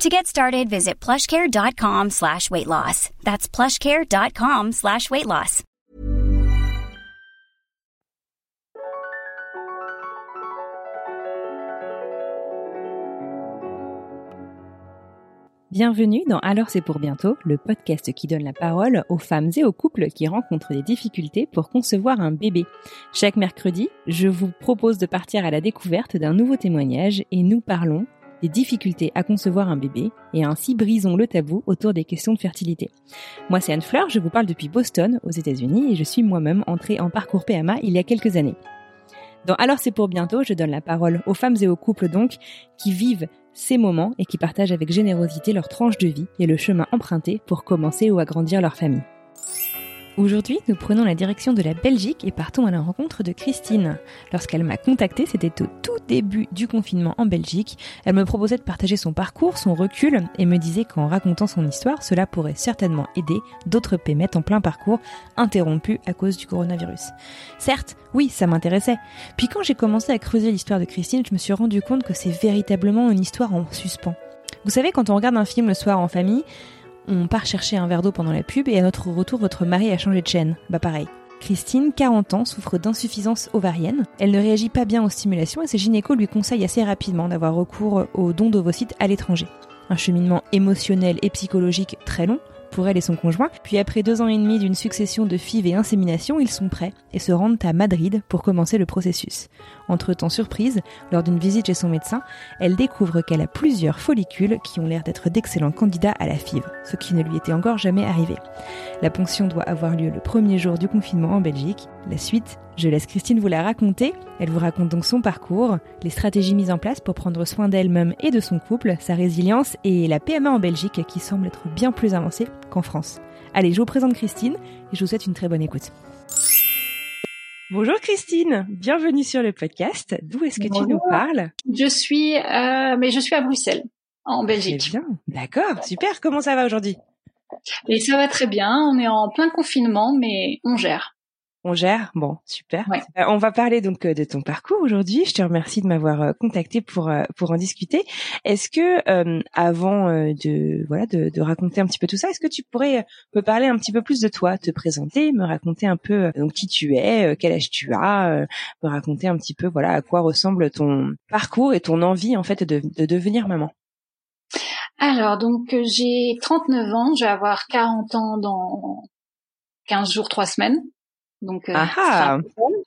To get started, visit plushcare.com slash weight loss. That's plushcare.com slash weight loss. Bienvenue dans Alors c'est pour bientôt, le podcast qui donne la parole aux femmes et aux couples qui rencontrent des difficultés pour concevoir un bébé. Chaque mercredi, je vous propose de partir à la découverte d'un nouveau témoignage et nous parlons des difficultés à concevoir un bébé et ainsi brisons le tabou autour des questions de fertilité. Moi c'est Anne Fleur, je vous parle depuis Boston aux États-Unis et je suis moi-même entrée en parcours PMA il y a quelques années. Dans Alors c'est pour bientôt, je donne la parole aux femmes et aux couples donc qui vivent ces moments et qui partagent avec générosité leur tranche de vie et le chemin emprunté pour commencer ou agrandir leur famille. Aujourd'hui, nous prenons la direction de la Belgique et partons à la rencontre de Christine. Lorsqu'elle m'a contactée, c'était au tout début du confinement en Belgique. Elle me proposait de partager son parcours, son recul et me disait qu'en racontant son histoire, cela pourrait certainement aider d'autres pémettes en plein parcours interrompus à cause du coronavirus. Certes, oui, ça m'intéressait. Puis quand j'ai commencé à creuser l'histoire de Christine, je me suis rendu compte que c'est véritablement une histoire en suspens. Vous savez, quand on regarde un film le soir en famille, on part chercher un verre d'eau pendant la pub et à notre retour, votre mari a changé de chaîne. Bah pareil. Christine, 40 ans, souffre d'insuffisance ovarienne. Elle ne réagit pas bien aux stimulations et ses gynécos lui conseillent assez rapidement d'avoir recours aux dons d'ovocytes à l'étranger. Un cheminement émotionnel et psychologique très long elle et son conjoint. Puis après deux ans et demi d'une succession de FIV et insémination, ils sont prêts et se rendent à Madrid pour commencer le processus. Entre-temps surprise, lors d'une visite chez son médecin, elle découvre qu'elle a plusieurs follicules qui ont l'air d'être d'excellents candidats à la FIV, ce qui ne lui était encore jamais arrivé. La ponction doit avoir lieu le premier jour du confinement en Belgique. La suite, je laisse Christine vous la raconter. Elle vous raconte donc son parcours, les stratégies mises en place pour prendre soin d'elle-même et de son couple, sa résilience et la PMA en Belgique qui semble être bien plus avancée qu'en France. Allez, je vous présente Christine et je vous souhaite une très bonne écoute. Bonjour Christine, bienvenue sur le podcast. D'où est-ce que tu nous parles? Je suis, euh, mais je suis à Bruxelles, en Belgique. Très bien, d'accord, super. Comment ça va aujourd'hui? Et ça va très bien. On est en plein confinement, mais on gère. On gère Bon, super. Euh, on va parler donc euh, de ton parcours aujourd'hui. Je te remercie de m'avoir euh, contacté pour pour en discuter. Est-ce que avant de voilà de, de, raconter un petit peu tout ça, est-ce que tu pourrais me parler un petit peu plus de toi, te présenter, me raconter un peu donc qui tu es, quel âge tu as, me raconter un petit peu voilà à quoi ressemble ton parcours et ton envie en fait de, de devenir maman? Alors donc j'ai 39 ans, je vais avoir 40 ans dans 15 jours 3 semaines. Donc, euh, ah,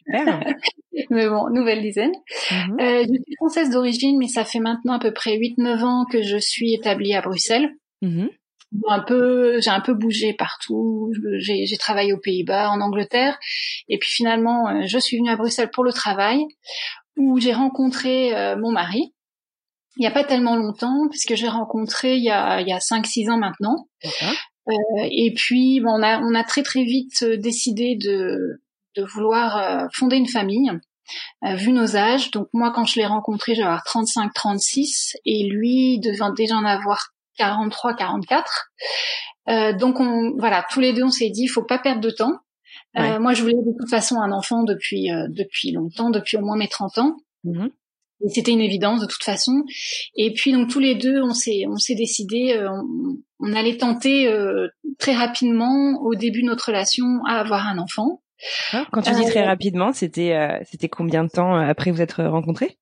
mais bon, nouvelle dizaine. Mhm. euh, je suis française d'origine, mais ça fait maintenant à peu près 8-9 ans que je suis établie à Bruxelles. Mhm. Un peu, j'ai un peu bougé partout. J'ai, travaillé aux Pays-Bas, en Angleterre, et puis finalement, euh, je suis venue à Bruxelles pour le travail, où j'ai rencontré euh, mon mari. Il n'y a pas tellement longtemps, puisque j'ai rencontré il y a, il y a 5-6 ans maintenant. Euh, et puis, bon, on a, on a très très vite euh, décidé de, de vouloir euh, fonder une famille, vu nos âges. Donc moi, quand je l'ai rencontré, j'avais 35-36, et lui devait déjà en avoir 43-44. Euh, donc on, voilà, tous les deux, on s'est dit, il faut pas perdre de temps. Euh, moi, je voulais de toute façon un enfant depuis depuis longtemps, depuis au moins mes 30 ans. Mm-hmm. C'était une évidence de toute façon. Et puis donc tous les deux, on s'est on s'est décidé, euh, on, allait tenter euh, très rapidement au début de notre relation à avoir un enfant. Ah, quand tu dis très euh, rapidement, c'était c'était combien de temps après vous êtes rencontrés?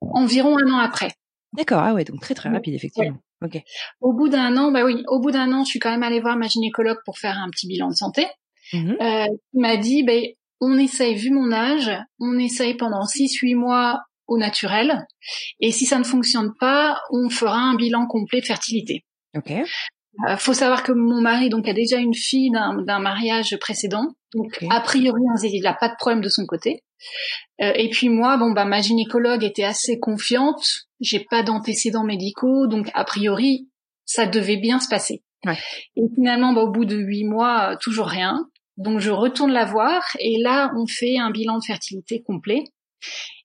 Environ un an après. D'accord, ah ouais, donc très très rapide effectivement. Ok. Au bout d'un an, bah oui, au bout d'un an, je suis quand même allée voir ma gynécologue pour faire un petit bilan de santé. Mmh euh, m'a dit, ben, on essaye, vu mon âge, on essaye pendant 6-8 mois au naturel. Et si ça ne fonctionne pas, on fera un bilan complet de fertilité. Ok. Euh, faut savoir que mon mari donc a déjà une fille d'un mariage précédent, donc a priori il n'a pas de problème de son côté. Euh, et puis moi, bon bah ma gynécologue était assez confiante, j'ai pas d'antécédents médicaux, donc a priori ça devait bien se passer. Ouais. Et finalement, bah, au bout de huit mois, toujours rien. Donc je retourne la voir et là on fait un bilan de fertilité complet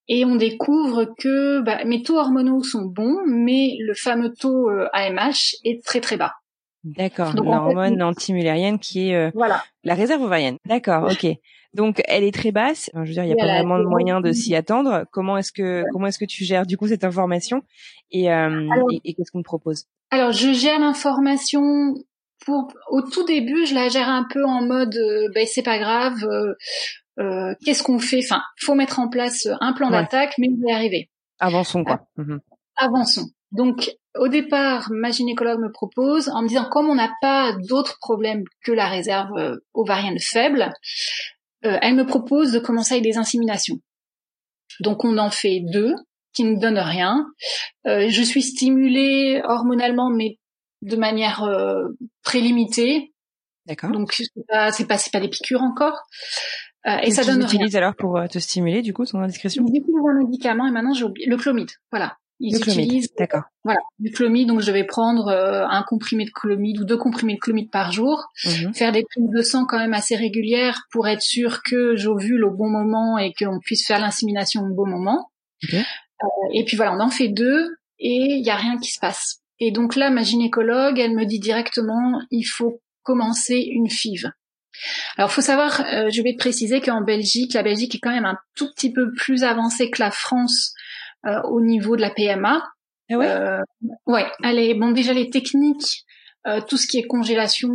et on découvre que bah, mes taux hormonaux sont bons, mais le fameux taux AMH est très très bas. D'accord, l'hormone antimulérienne qui est euh, voilà. la réserve ovarienne. D'accord, ok. Donc elle est très basse. je veux dire, il n'y a pas vraiment de moyen de s'y attendre. Comment est-ce que comment est-ce que tu gères du coup cette information? Et, euh, et, qu'est-ce qu'on te propose? Alors je gère l'information pour au tout début, je la gère un peu en mode euh, ben c'est pas grave. Euh, qu'est-ce qu'on fait? Enfin, faut mettre en place un plan d'attaque, mais on va y arriver. Avançons quoi. Mmh Avançons. Donc au départ, ma gynécologue me propose, en me disant comme on n'a pas d'autres problèmes que la réserve euh, ovarienne faible, euh, elle me propose de commencer avec des inséminations. Donc on en fait deux qui ne donnent rien. Euh, je suis stimulée hormonalement, mais de manière très limitée. D'accord. Donc c'est pas c'est pas, pas des piqûres encore. Et ça donne rien. alors pour te stimuler du coup son indiscrétion? J'utilise un médicament et maintenant j'ai oublié le chlomide. Voilà. Ils utilisent d'accord. Voilà, du chlomide. Donc je vais prendre euh, un comprimé de chlomide ou deux comprimés de chlomide par jour, mhm. faire des prises de sang quand même assez régulières pour être sûr que j'ovule au bon moment et qu'on puisse faire l'insémination au bon moment. Euh, et puis voilà, on en fait deux et il y a rien qui se passe. Et donc là, ma gynécologue, elle me dit directement, il faut commencer une FIV. Alors, faut savoir, euh, je vais préciser qu'en Belgique, la Belgique est quand même un tout petit peu plus avancée que la France euh, au niveau de la PMA. Ah ouais? Euh, ouais. Allez, bon déjà les techniques, euh, tout ce qui est congélation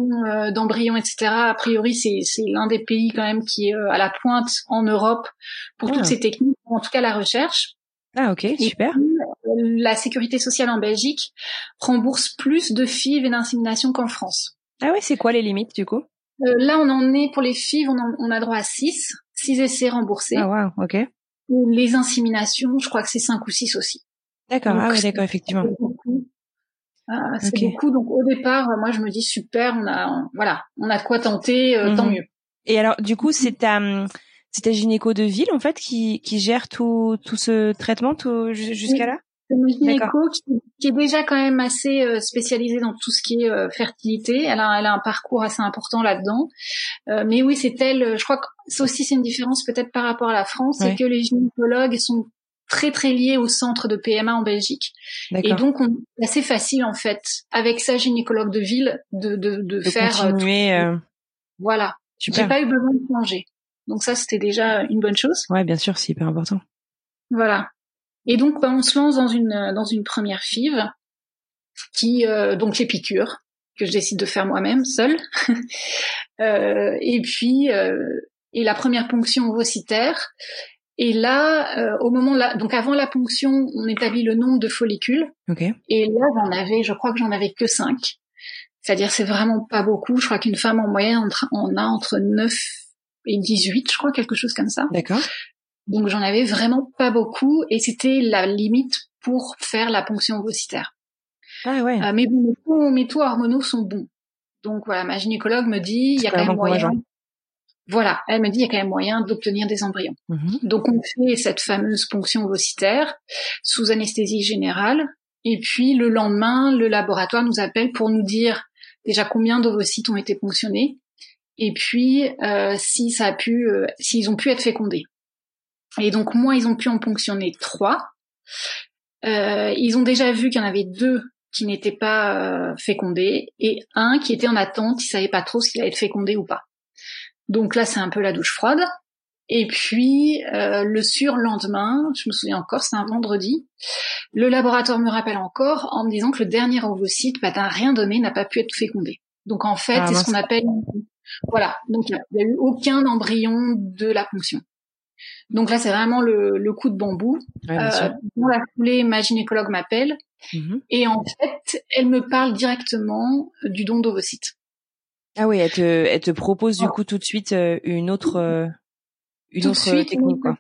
d'embryons, etc. A priori, c'est c'est l'un des pays quand même qui est à la pointe en Europe pour toutes ah. ces techniques, en tout cas la recherche. Ah ok, super. la sécurité sociale en Belgique rembourse plus de FIV et d'insémination qu'en France. Ah ouais, c'est quoi les limites du coup? Là, on en est pour les FIV, on, on a droit à 6, 6 essais remboursés. Ah wow, ok les inséminations, je crois que c'est 5 ou 6 aussi. D'accord, ah oui, d'accord, effectivement. Ah, c'est beaucoup. Donc au départ, moi je me dis super, on a, voilà, on a de quoi tenter, euh, tant mhm. mieux. Et alors, du coup, c'est ta, c'est ta gynéco de ville en fait qui, qui gère tout, tout ce traitement jusqu'à là? Une gynéco qui, est déjà quand même assez euh, spécialisée dans tout ce qui est euh, fertilité. Elle a, elle a un parcours assez important là-dedans. Euh, mais oui, c'est elle. Je crois que ça aussi c'est une différence peut-être par rapport à la France, c'est que les gynécologues sont très très liés au centre de PMA en Belgique. Et donc, c'est assez facile en fait, avec sa gynécologue de ville, de, de, de, faire. Continuer, Voilà. J'ai pas eu besoin de changer. Donc ça, c'était déjà une bonne chose. Ouais, bien sûr, c'est hyper important. Voilà. Et donc, bah, on se lance dans une dans une première FIV qui euh, donc les piqûres que je décide de faire moi-même seule. euh, et puis euh, et la première ponction ovocytaire. Et là, euh, au moment là, donc avant la ponction, on établit le nombre de follicules. Okay. Et là, j'en avais, je crois que j'en avais que 5. C'est-à-dire, c'est vraiment pas beaucoup. Je crois qu'une femme en moyenne on a entre 9 et 18, je crois, quelque chose comme ça. D'accord. Donc j'en avais vraiment pas beaucoup et c'était la limite pour faire la ponction ovocytaire. Ah ouais. Euh, mais bon, mes taux, hormonaux sont bons. Donc voilà, ma gynécologue me dit il y a quand même moyen. Voilà, elle me dit il y a quand même moyen d'obtenir des embryons. Mhm. Donc on fait cette fameuse ponction ovocytaire sous anesthésie générale et puis le lendemain, le laboratoire nous appelle pour nous dire déjà combien d'ovocytes ont été ponctionnés et puis euh, si ça a pu, euh, s'ils ont pu être fécondés. Et donc moi, ils ont pu en ponctionner trois. Euh, ils ont déjà vu qu'il y en avait deux qui n'étaient pas euh, fécondés et un qui était en attente, il savait pas trop s'il allait être fécondé ou pas. Donc là, c'est un peu la douche froide. Et puis euh, le surlendemain, je me souviens encore, c'est un vendredi, le laboratoire me rappelle encore en me disant que le dernier ovocyte, bah, n'a rien donné, n'a pas pu être fécondé. Donc en fait, ah, c'est ce qu'on appelle, voilà, donc il n'y a, eu aucun embryon de la ponction. Donc là, c'est vraiment le, coup de bambou. Ouais, euh, dans la foulée, ma gynécologue m'appelle mhm. et en fait, elle me parle directement du don d'ovocytes. Ah oui, elle te, elle te propose du oh. coup tout de suite euh, une autre, euh, une autre technique. quoi.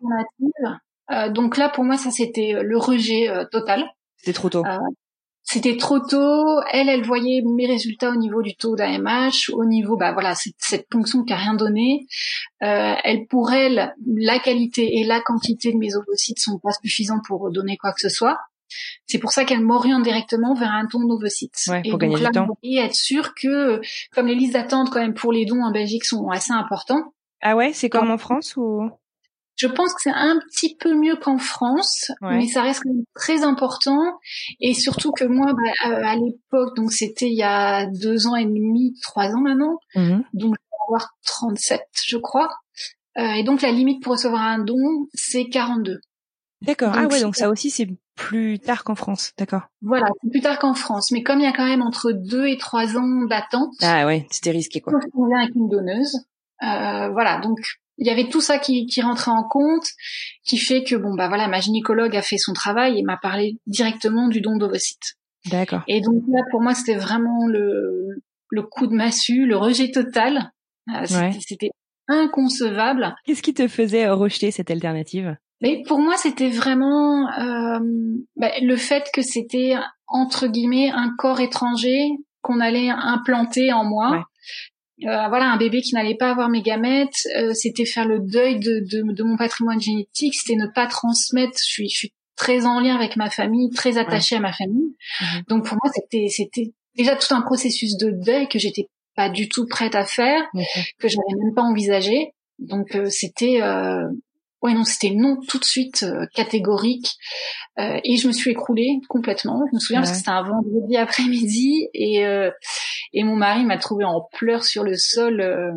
Euh, donc là, pour moi, ça c'était le rejet total. C'était trop tôt. C'était trop tôt. Elle, elle voyait mes résultats au niveau du taux d'AMH, au niveau, bah voilà, cette, cette ponction qui a rien donné. Euh, elle, pour elle, la qualité et la quantité de mes ovocytes sont pas suffisants pour donner quoi que ce soit. C'est pour ça qu'elle m'oriente directement vers un don d'ovocytes. Ouais, pour gagner du temps. Et être sûr que, comme les listes d'attente quand même pour les dons en Belgique sont assez importantes. Ah ouais, c'est comme en France ou? Je pense que c'est un petit peu mieux qu'en France, mais ça reste quand même très important. Et surtout que moi, bah, à, l'époque, donc c'était il y a deux ans et demi, trois ans maintenant, mmh donc je vais avoir 37, je crois. Euh, et donc la limite pour recevoir un don, c'est 42. D'accord. Ah ouais, donc ça aussi c'est plus tard qu'en France, d'accord. Voilà, c'est plus tard qu'en France. Mais comme il y a quand même entre deux et trois ans d'attente. Ah ouais, c'était risqué quoi. On vient avec une donneuse. Euh, voilà, donc il y avait tout ça qui, qui rentrait en compte, qui fait que bon bah voilà, ma gynécologue a fait son travail et m'a parlé directement du don d'ovocytes. D'accord. Et donc là pour moi c'était vraiment le le coup de massue, le rejet total. Euh, c'était inconcevable. Qu'est-ce qui te faisait rejeter cette alternative? Mais pour moi c'était vraiment euh, bah, le fait que c'était entre guillemets un corps étranger qu'on allait implanter en moi. Euh, voilà un bébé qui n'allait pas avoir mes gamètes, euh, c'était faire le deuil de, de, de, mon patrimoine génétique, c'était ne pas transmettre. Je suis, je suis très en lien avec ma famille, très attachée à ma famille. Mhm. Donc pour moi c'était c'était déjà tout un processus de deuil que j'étais pas du tout prête à faire, que je n'avais même pas envisagé. Donc euh, c'était ouais non c'était non tout de suite catégorique euh, et je me suis écroulée complètement. Je me souviens parce que c'était un vendredi après-midi et euh, et mon mari m'a trouvé en pleurs sur le sol. Euh,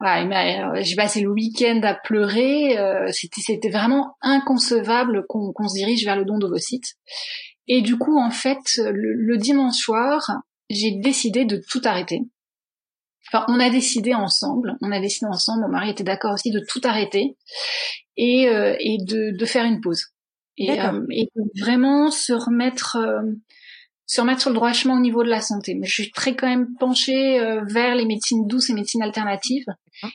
voilà, j'ai passé le week-end à pleurer. c'était c'était vraiment inconcevable qu'on qu'on se dirige vers le don d'ovocytes. Et du coup, en fait, le, le dimanche soir, j'ai décidé de tout arrêter. Enfin, on a décidé ensemble, on a décidé ensemble, mon mari était d'accord aussi de tout arrêter et, et de, de faire une pause et, euh, et vraiment se remettre euh, se remettre sur le droit chemin au niveau de la santé. Mais je suis très quand même penchée euh, vers les médecines douces et médecines alternatives.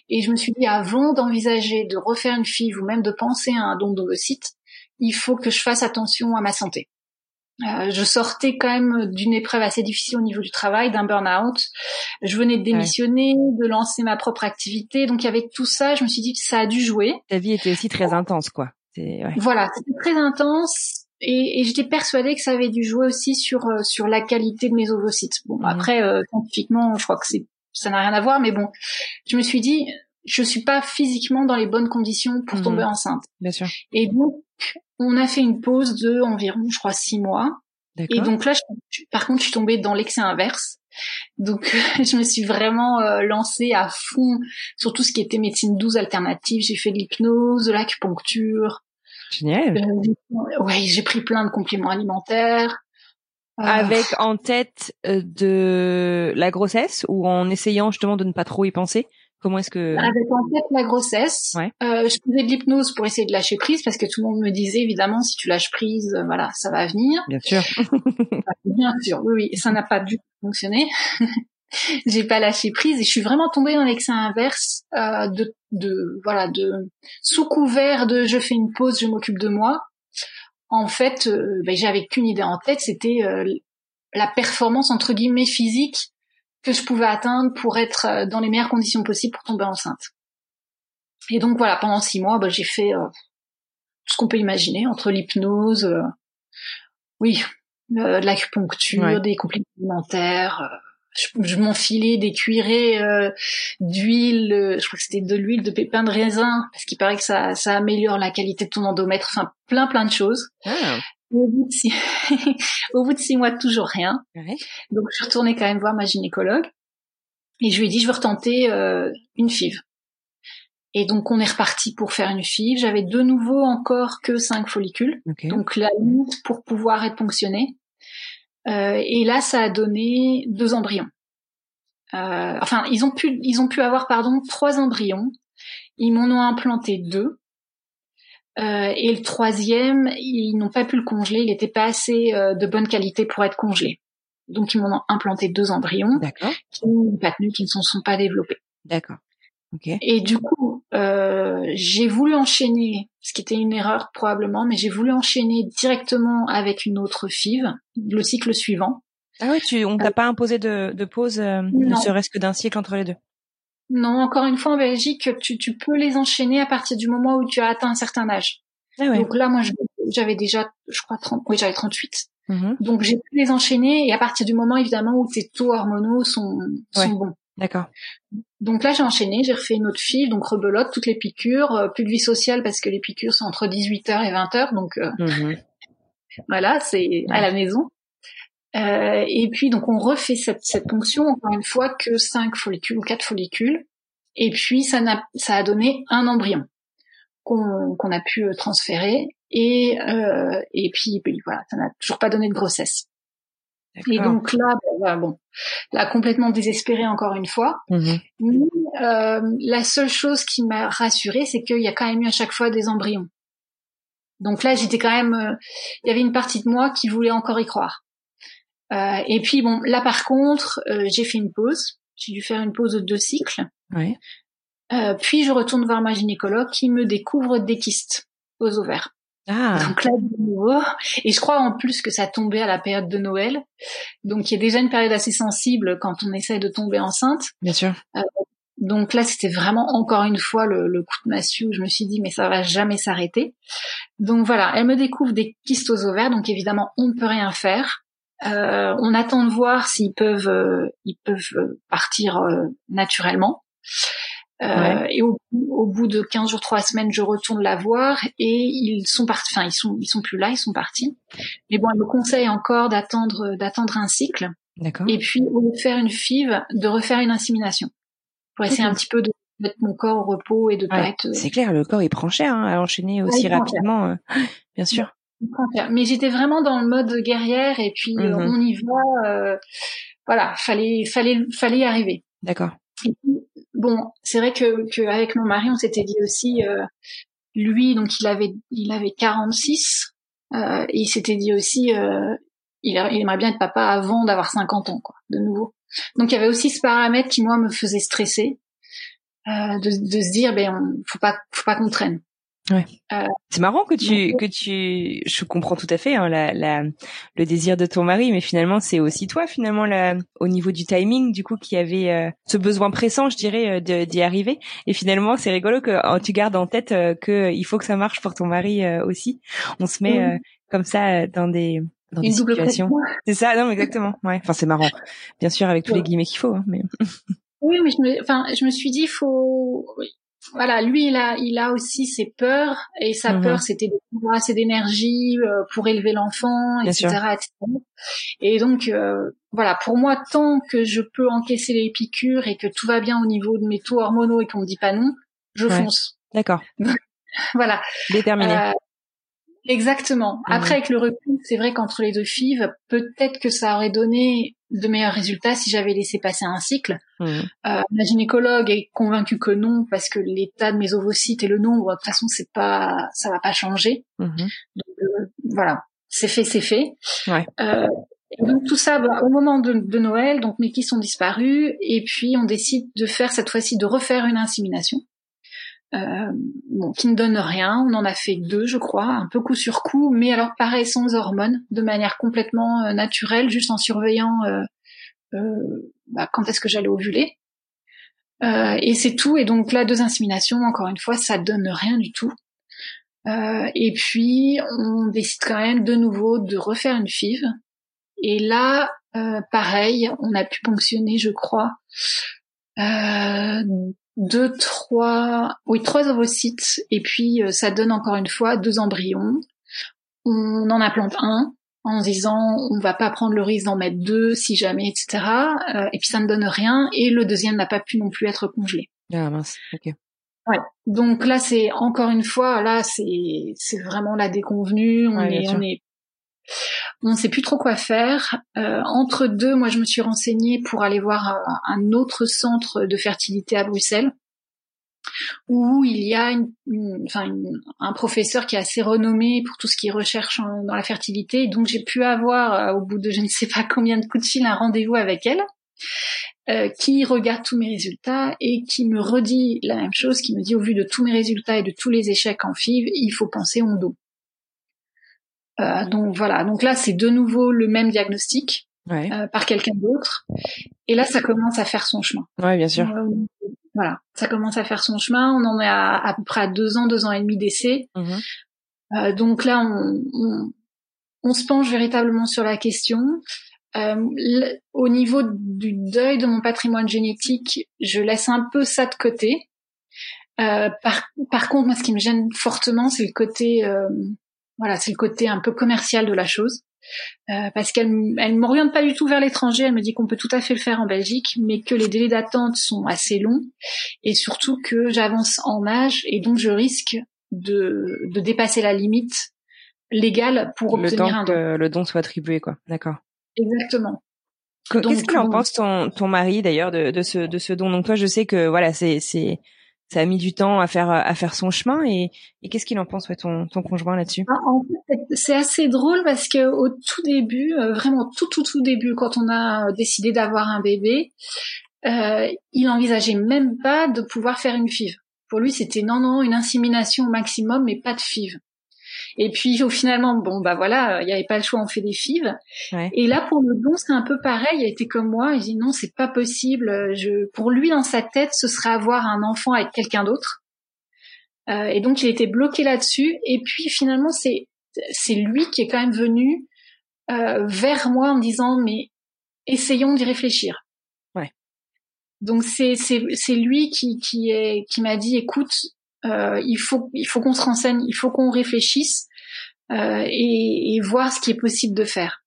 Et je me suis dit, avant d'envisager de refaire une FIV ou même de penser à un don d'ovocytes, il faut que je fasse attention à ma santé. Euh, je sortais quand même d'une épreuve assez difficile au niveau du travail, d'un burn-out. Je venais de démissionner, de lancer ma propre activité. Donc il y avait tout ça. Je me suis dit que ça a dû jouer. Ta vie était aussi très intense, quoi. Voilà, c'était très intense et, j'étais persuadée que ça avait dû jouer aussi sur euh, sur la qualité de mes ovocytes. Bon, mhm. après euh, scientifiquement, je crois que c'est ça n'a rien à voir, mais bon, je me suis dit, je suis pas physiquement dans les bonnes conditions pour tomber mhm. enceinte. Bien sûr. Et donc, on a fait une pause de environ, je crois, six mois. Et donc là, par contre, je suis tombée dans l'excès inverse. Donc, je me suis vraiment euh, lancée à fond sur tout ce qui était médecine douce alternative. J'ai fait de l'hypnose, de l'acupuncture, Génial. Euh, ouais, j'ai pris plein de compléments alimentaires. Euh, Avec en tête de la grossesse ou en essayant justement de ne pas trop y penser? Comment est-ce que Avec en tête la grossesse. Ouais. Euh, je faisais de l'hypnose pour essayer de lâcher prise parce que tout le monde me disait évidemment si tu lâches prise, voilà, ça va venir. Bien sûr. Bien sûr, oui, oui, ça n'a pas dû fonctionner. j'ai pas lâché prise et je suis vraiment tombée dans l'excès inverse euh, de, de voilà de sous couvert de je fais une pause, je m'occupe de moi. En fait, euh, ben, j'avais qu'une idée en tête, c'était euh, la performance entre guillemets physique que je pouvais atteindre pour être euh, dans les meilleures conditions possibles pour tomber enceinte. Et donc voilà, pendant six mois, ben, j'ai fait tout ce qu'on peut imaginer entre l'hypnose, oui, de l'acupuncture, des compléments alimentaires je, m'enfilais des cuirets euh, d'huile, euh, je crois que c'était de l'huile de pépins de raisin, parce qu'il paraît que ça, ça améliore la qualité de ton endomètre, enfin plein plein de choses. Ah. Au, bout de six... Au bout de six mois, toujours rien. Donc je suis retournée quand même voir ma gynécologue et je lui ai dit je veux retenter euh, une FIV. Et donc on est reparti pour faire une FIV. J'avais de nouveau encore que cinq follicules, donc la limite pour pouvoir être ponctionnée. Euh, et là, ça a donné deux embryons. Euh, enfin, ils ont pu, ils ont pu avoir pardon trois embryons. Ils m'en ont implanté deux. Euh, et le troisième, ils n'ont pas pu le congeler. Il n'était pas assez de bonne qualité pour être congelé. Donc ils m'ont implanté deux embryons qui n'ont pas tenu, qui ne se sont pas développés. D'accord. Et du coup, euh, j'ai voulu enchaîner, ce qui était une erreur probablement, mais j'ai voulu enchaîner directement avec une autre FIV, le cycle suivant. Ah oui, tu, on t'a pas imposé de, de pause, euh, ne serait-ce que d'un cycle entre les deux. Non, encore une fois en Belgique, tu, tu peux les enchaîner à partir du moment où tu as atteint un certain âge. Ah Donc là, moi, j'avais déjà, je crois, 30, oui, j'avais 38. Mm-hmm. Donc j'ai pu les enchaîner et à partir du moment évidemment où tes taux hormonaux sont, sont bons. D'accord. Donc là j'ai enchaîné, j'ai refait une autre fille, donc rebelote, toutes les piqûres, euh, plus de vie sociale parce que les piqûres sont entre 18h et 20h, donc euh, mm-hmm. voilà, c'est à la maison. Euh, et puis donc on refait cette, cette ponction encore une fois que 5 follicules ou 4 follicules. Et puis ça, a, ça a donné un embryon qu'on qu'on a pu transférer et euh, et puis, voilà, ça n'a toujours pas donné de grossesse. Et donc là, ben, bon, là complètement désespérée encore une fois. Mm-hmm. Mais, euh, la seule chose qui m'a rassurée, c'est qu'il y a quand même eu à chaque fois des embryons. Donc là, j'étais quand même, euh, il y avait une partie de moi qui voulait encore y croire. Euh, et puis bon, là par contre, euh, j'ai fait une pause. J'ai dû faire une pause de deux cycles. Ouais. Euh, puis je retourne voir ma gynécologue qui me découvre des kystes aux ovaires. Ah. Donc là, de nouveau. Et je crois en plus que ça tombait à la période de Noël. Donc il y a déjà une période assez sensible quand on essaie de tomber enceinte. Bien sûr. Euh, donc là, c'était vraiment encore une fois le, le, coup de massue où je me suis dit mais ça va jamais s'arrêter. Donc voilà, elle me découvre des kystes aux ovaires. Donc évidemment, on ne peut rien faire. Euh, on attend de voir s'ils peuvent, euh, ils peuvent euh, partir euh, naturellement. Euh, et au, au, bout de 15 jours, 3 semaines, je retourne la voir et ils sont partis. Enfin, ils sont, ils sont plus là, ils sont partis. Mais bon, elle me conseille encore d'attendre, d'attendre un cycle. D'accord. Et puis, au lieu de faire une FIV, de refaire une insémination pour essayer un petit peu de mettre mon corps au repos et de pas être. C'est clair, le corps il prend cher hein, à enchaîner aussi rapidement, euh, bien sûr. Mais j'étais vraiment dans le mode guerrière et puis euh, mm-hmm. on y va. Euh, voilà, fallait, fallait, fallait y arriver. D'accord. Bon, c'est vrai que, que avec mon mari, on s'était dit aussi, euh, lui, donc il avait, il avait 46, euh, et il s'était dit aussi, euh, il, il, aimerait bien être papa avant d'avoir 50 ans, quoi, de nouveau. Donc il y avait aussi ce paramètre qui moi me faisait stresser, euh, de, de, se dire, ben, on, faut pas, faut pas qu'on traîne. Ouais. Euh, c'est marrant que tu que tu je comprends tout à fait hein, la, la le désir de ton mari mais finalement c'est aussi toi finalement la, au niveau du timing du coup qui avait euh, ce besoin pressant je dirais euh, d'y arriver. Et finalement c'est rigolo que oh, tu gardes en tête que il faut que ça marche pour ton mari aussi. On se met comme ça dans des dans des situations. c'est ça non exactement. Ouais. Enfin c'est marrant. Bien sûr avec tous les guillemets qu'il faut hein, mais oui mais je me enfin je me suis dit faut voilà, lui, il a, il a aussi ses peurs et sa mhm. peur, c'était de trouver assez d'énergie euh, pour élever l'enfant, etc., Et donc, euh, voilà, pour moi, tant que je peux encaisser les piqûres et que tout va bien au niveau de mes taux hormonaux et qu'on me dit pas non, je fonce. D'accord. voilà. Déterminé. Euh, exactement. Mhm. Après, avec le recul, c'est vrai qu'entre les deux filles, peut-être que ça aurait donné de meilleurs résultats si j'avais laissé passer un cycle. Mmh. Euh, ma gynécologue est convaincue que non parce que l'état de mes ovocytes et le nombre, de toute façon, c'est pas, ça va pas changer. Mmh. Donc, euh, voilà, c'est fait, c'est fait. Ouais. Euh, donc tout ça, bah, au moment de, de, Noël, donc mes kystes sont disparus et puis on décide de faire cette fois-ci de refaire une insémination. Euh, bon, qui ne donne rien. On en a fait deux, je crois, un peu coup sur coup, mais alors pareil sans hormones, de manière complètement euh, naturelle, juste en surveillant euh, euh bah, quand est-ce que j'allais ovuler. et c'est tout. Et donc là, deux inséminations, encore une fois, ça donne rien du tout. et puis on décide quand même de nouveau de refaire une FIV. Et là, pareil, on a pu ponctionner, je crois, euh, deux, trois, oui, trois ovocytes, et puis euh, ça donne encore une fois deux embryons. On en implante un en disant on va pas prendre le risque d'en mettre deux si jamais, etc. Euh, et puis ça ne donne rien, et le deuxième n'a pas pu non plus être congelé. Ah mince, ok. Ouais. Donc là, c'est encore une fois, là, c'est c'est vraiment la déconvenue. On est, on est on ne sait plus trop quoi faire. Euh, entre deux, moi, je me suis renseignée pour aller voir un, autre centre de fertilité à Bruxelles, où il y a enfin, un professeur qui est assez renommé pour tout ce qui recherche dans la fertilité. Donc, j'ai pu avoir, euh, au bout de je ne sais pas combien de coups de fil, un rendez-vous avec elle. Euh, qui regarde tous mes résultats et qui me redit la même chose, qui me dit au vu de tous mes résultats et de tous les échecs en FIV, il faut penser en dos. Euh, donc voilà, donc là c'est de nouveau le même diagnostic euh, par quelqu'un d'autre, et là ça commence à faire son chemin. Ouais, bien sûr. Euh, voilà, ça commence à faire son chemin. On en est à, à peu près à deux ans, deux ans et demi d'essai. Mhm. donc là, on, on, se penche véritablement sur la question. au niveau du deuil de mon patrimoine génétique, je laisse un peu ça de côté. par, par contre, moi, ce qui me gêne fortement, c'est le côté, voilà, c'est le côté un peu commercial de la chose. Euh, parce qu'elle elle m'oriente pas du tout vers l'étranger. Elle me dit qu'on peut tout à fait le faire en Belgique, mais que les délais d'attente sont assez longs et surtout que j'avance en âge et donc je risque de, de dépasser la limite légale pour obtenir un don. Que le don soit attribué, quoi. D'accord. Exactement. Qu'est-ce qu'il en pense ton, ton mari d'ailleurs de, de, ce, de ce don? Donc toi, je sais que voilà, c'est ça a mis du temps à faire à faire son chemin et, qu'est-ce qu'il en pense ouais, ton, ton conjoint là-dessus? Ah, fait, c'est assez drôle parce que au tout début, euh, vraiment tout tout tout début, quand on a décidé d'avoir un bébé, euh, il envisageait même pas de pouvoir faire une FIV. Pour lui, c'était non non une insémination au maximum, mais pas de FIV. Et puis au finalement, bon bah voilà, il n'y avait pas le choix, on fait des fives. Et là pour le don, c'est un peu pareil. Il a été comme moi. Il dit non, c'est pas possible. Je, pour lui dans sa tête, ce serait avoir un enfant avec quelqu'un d'autre. Euh, et donc il était bloqué là-dessus. Et puis finalement, c'est c'est lui qui est quand même venu euh, vers moi en disant mais essayons d'y réfléchir. Ouais. Donc c'est c'est c'est lui qui qui est qui m'a dit écoute euh, il faut il faut qu'on se renseigne, il faut qu'on réfléchisse et, et, voir ce qui est possible de faire.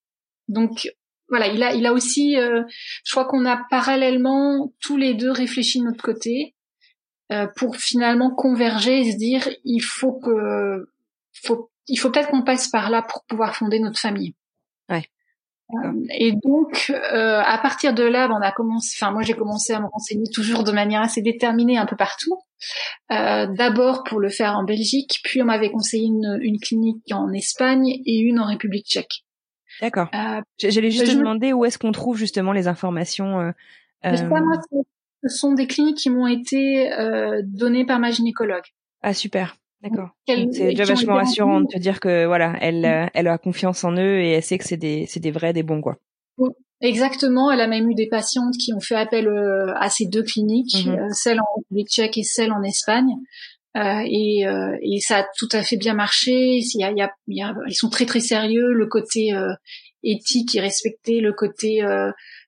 Donc voilà, il a il a aussi, euh, je crois qu'on a parallèlement tous les deux réfléchi de notre côté euh, pour finalement converger et se dire il faut que faut il faut peut-être qu'on passe par là pour pouvoir fonder notre famille. Ouais. Euh, et donc, euh, à partir de là, on a commencé. Enfin, moi, j'ai commencé à me renseigner toujours de manière assez déterminée un peu partout. Euh, D'abord pour le faire en Belgique, puis on m'avait conseillé une, une, clinique en Espagne et une en République Tchèque. D'accord. Euh, J'allais juste te demander où est-ce qu'on trouve justement les informations. Euh, euh moi, ce sont des cliniques qui m'ont été données par ma gynécologue. Ah super. D'accord. C'est déjà vachement rassurant de te dire que voilà, elle, mm. elle a confiance en eux et elle sait que c'est des, c'est des vrais, des bons quoi. Exactement. Elle a même eu des patientes qui ont fait appel euh, à ces deux cliniques, mm-hmm. euh, celle en République Tchèque et celle en Espagne. Euh, et, euh, et, ça a tout à fait bien marché. Il y a, il y a, il y a ils sont très très sérieux. Le côté éthique est respecté, le côté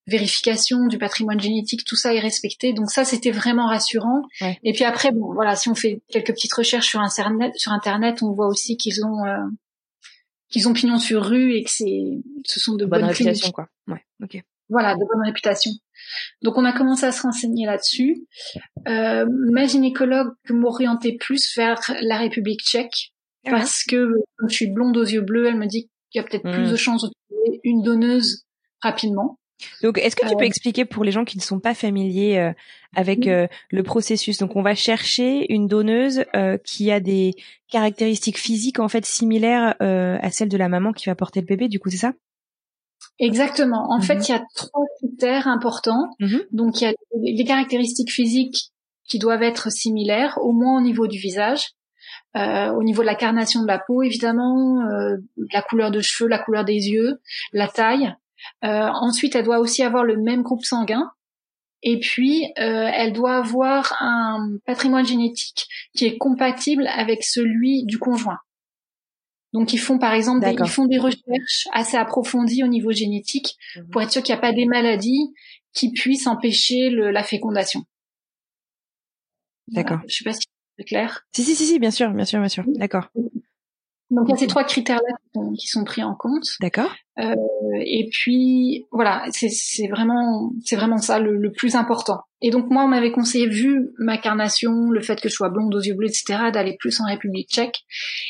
vérification du patrimoine génétique, tout ça est respecté. Donc ça, c'était vraiment rassurant. Et puis après, bon, voilà, si on fait quelques petites recherches sur internet, sur internet, on voit aussi qu'ils ont euh, qu'ils ont pignon sur rue et que c'est, ce sont de bonnes réputations, quoi. Ouais, ok. Voilà, de bonnes réputations. Donc on a commencé à se renseigner là-dessus. Euh, ma gynécologue m'orientait plus vers la République tchèque ah parce que comme je suis blonde aux yeux bleus, elle me dit qu'il y a peut-être plus hmm. de chances de trouver une donneuse rapidement. Donc, est-ce que tu peux expliquer pour les gens qui ne sont pas familiers euh, avec euh, le processus? Donc, on va chercher une donneuse euh, qui a des caractéristiques physiques en fait similaires à celles de la maman qui va porter le bébé. Du coup, c'est ça? Exactement. En fait, mhm. il y a trois critères importants. Mhm. Donc, il y a les caractéristiques physiques qui doivent être similaires, au moins au niveau du visage. au niveau de la carnation de la peau, évidemment, la couleur de cheveux, la couleur des yeux, la taille, euh, ensuite, elle doit aussi avoir le même groupe sanguin. Et puis, euh, elle doit avoir un patrimoine génétique qui est compatible avec celui du conjoint. Donc, ils font par exemple, des, ils font des recherches assez approfondies au niveau génétique mhm. pour être sûr qu'il n'y a pas des maladies qui puissent empêcher le, la fécondation. D'accord. Je sais pas si c'est clair. Si, si, si, si, bien sûr, bien sûr, bien sûr. D'accord. Donc il y a ces trois critères-là qui, sont, pris en compte. D'accord. Euh, et puis voilà, c'est vraiment c'est vraiment ça le, plus important. Et donc moi on m'avait conseillé vu ma carnation, le fait que je sois blonde aux yeux bleus, etc., d'aller plus en République Tchèque.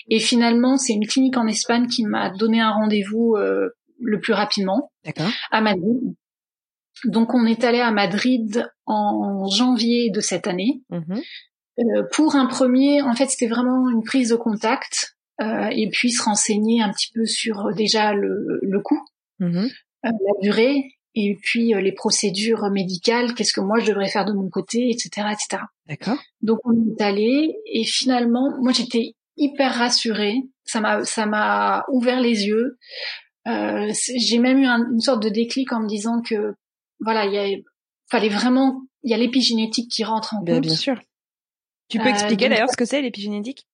Et finalement c'est une clinique en Espagne qui m'a donné un rendez-vous euh, le plus rapidement. D'accord. À Madrid. Donc on est allé à Madrid en janvier de cette année. Mm-hmm. Euh, pour un premier, en fait, c'était vraiment une prise de contact et puis se renseigner un petit peu sur euh, déjà le, le coût, mhm. euh, la durée, et puis les procédures médicales, qu'est-ce que moi je devrais faire de mon côté, etc., etc. D'accord. Donc on est allé et finalement, moi j'étais hyper rassurée. Ça m'a, ça m'a ouvert les yeux. Euh, j'ai même eu une sorte de déclic en me disant que voilà, il y a, fallait vraiment, il y a l'épigénétique qui rentre en compte. Bien sûr. Tu peux expliquer d'ailleurs ce que c'est l'épigénétique?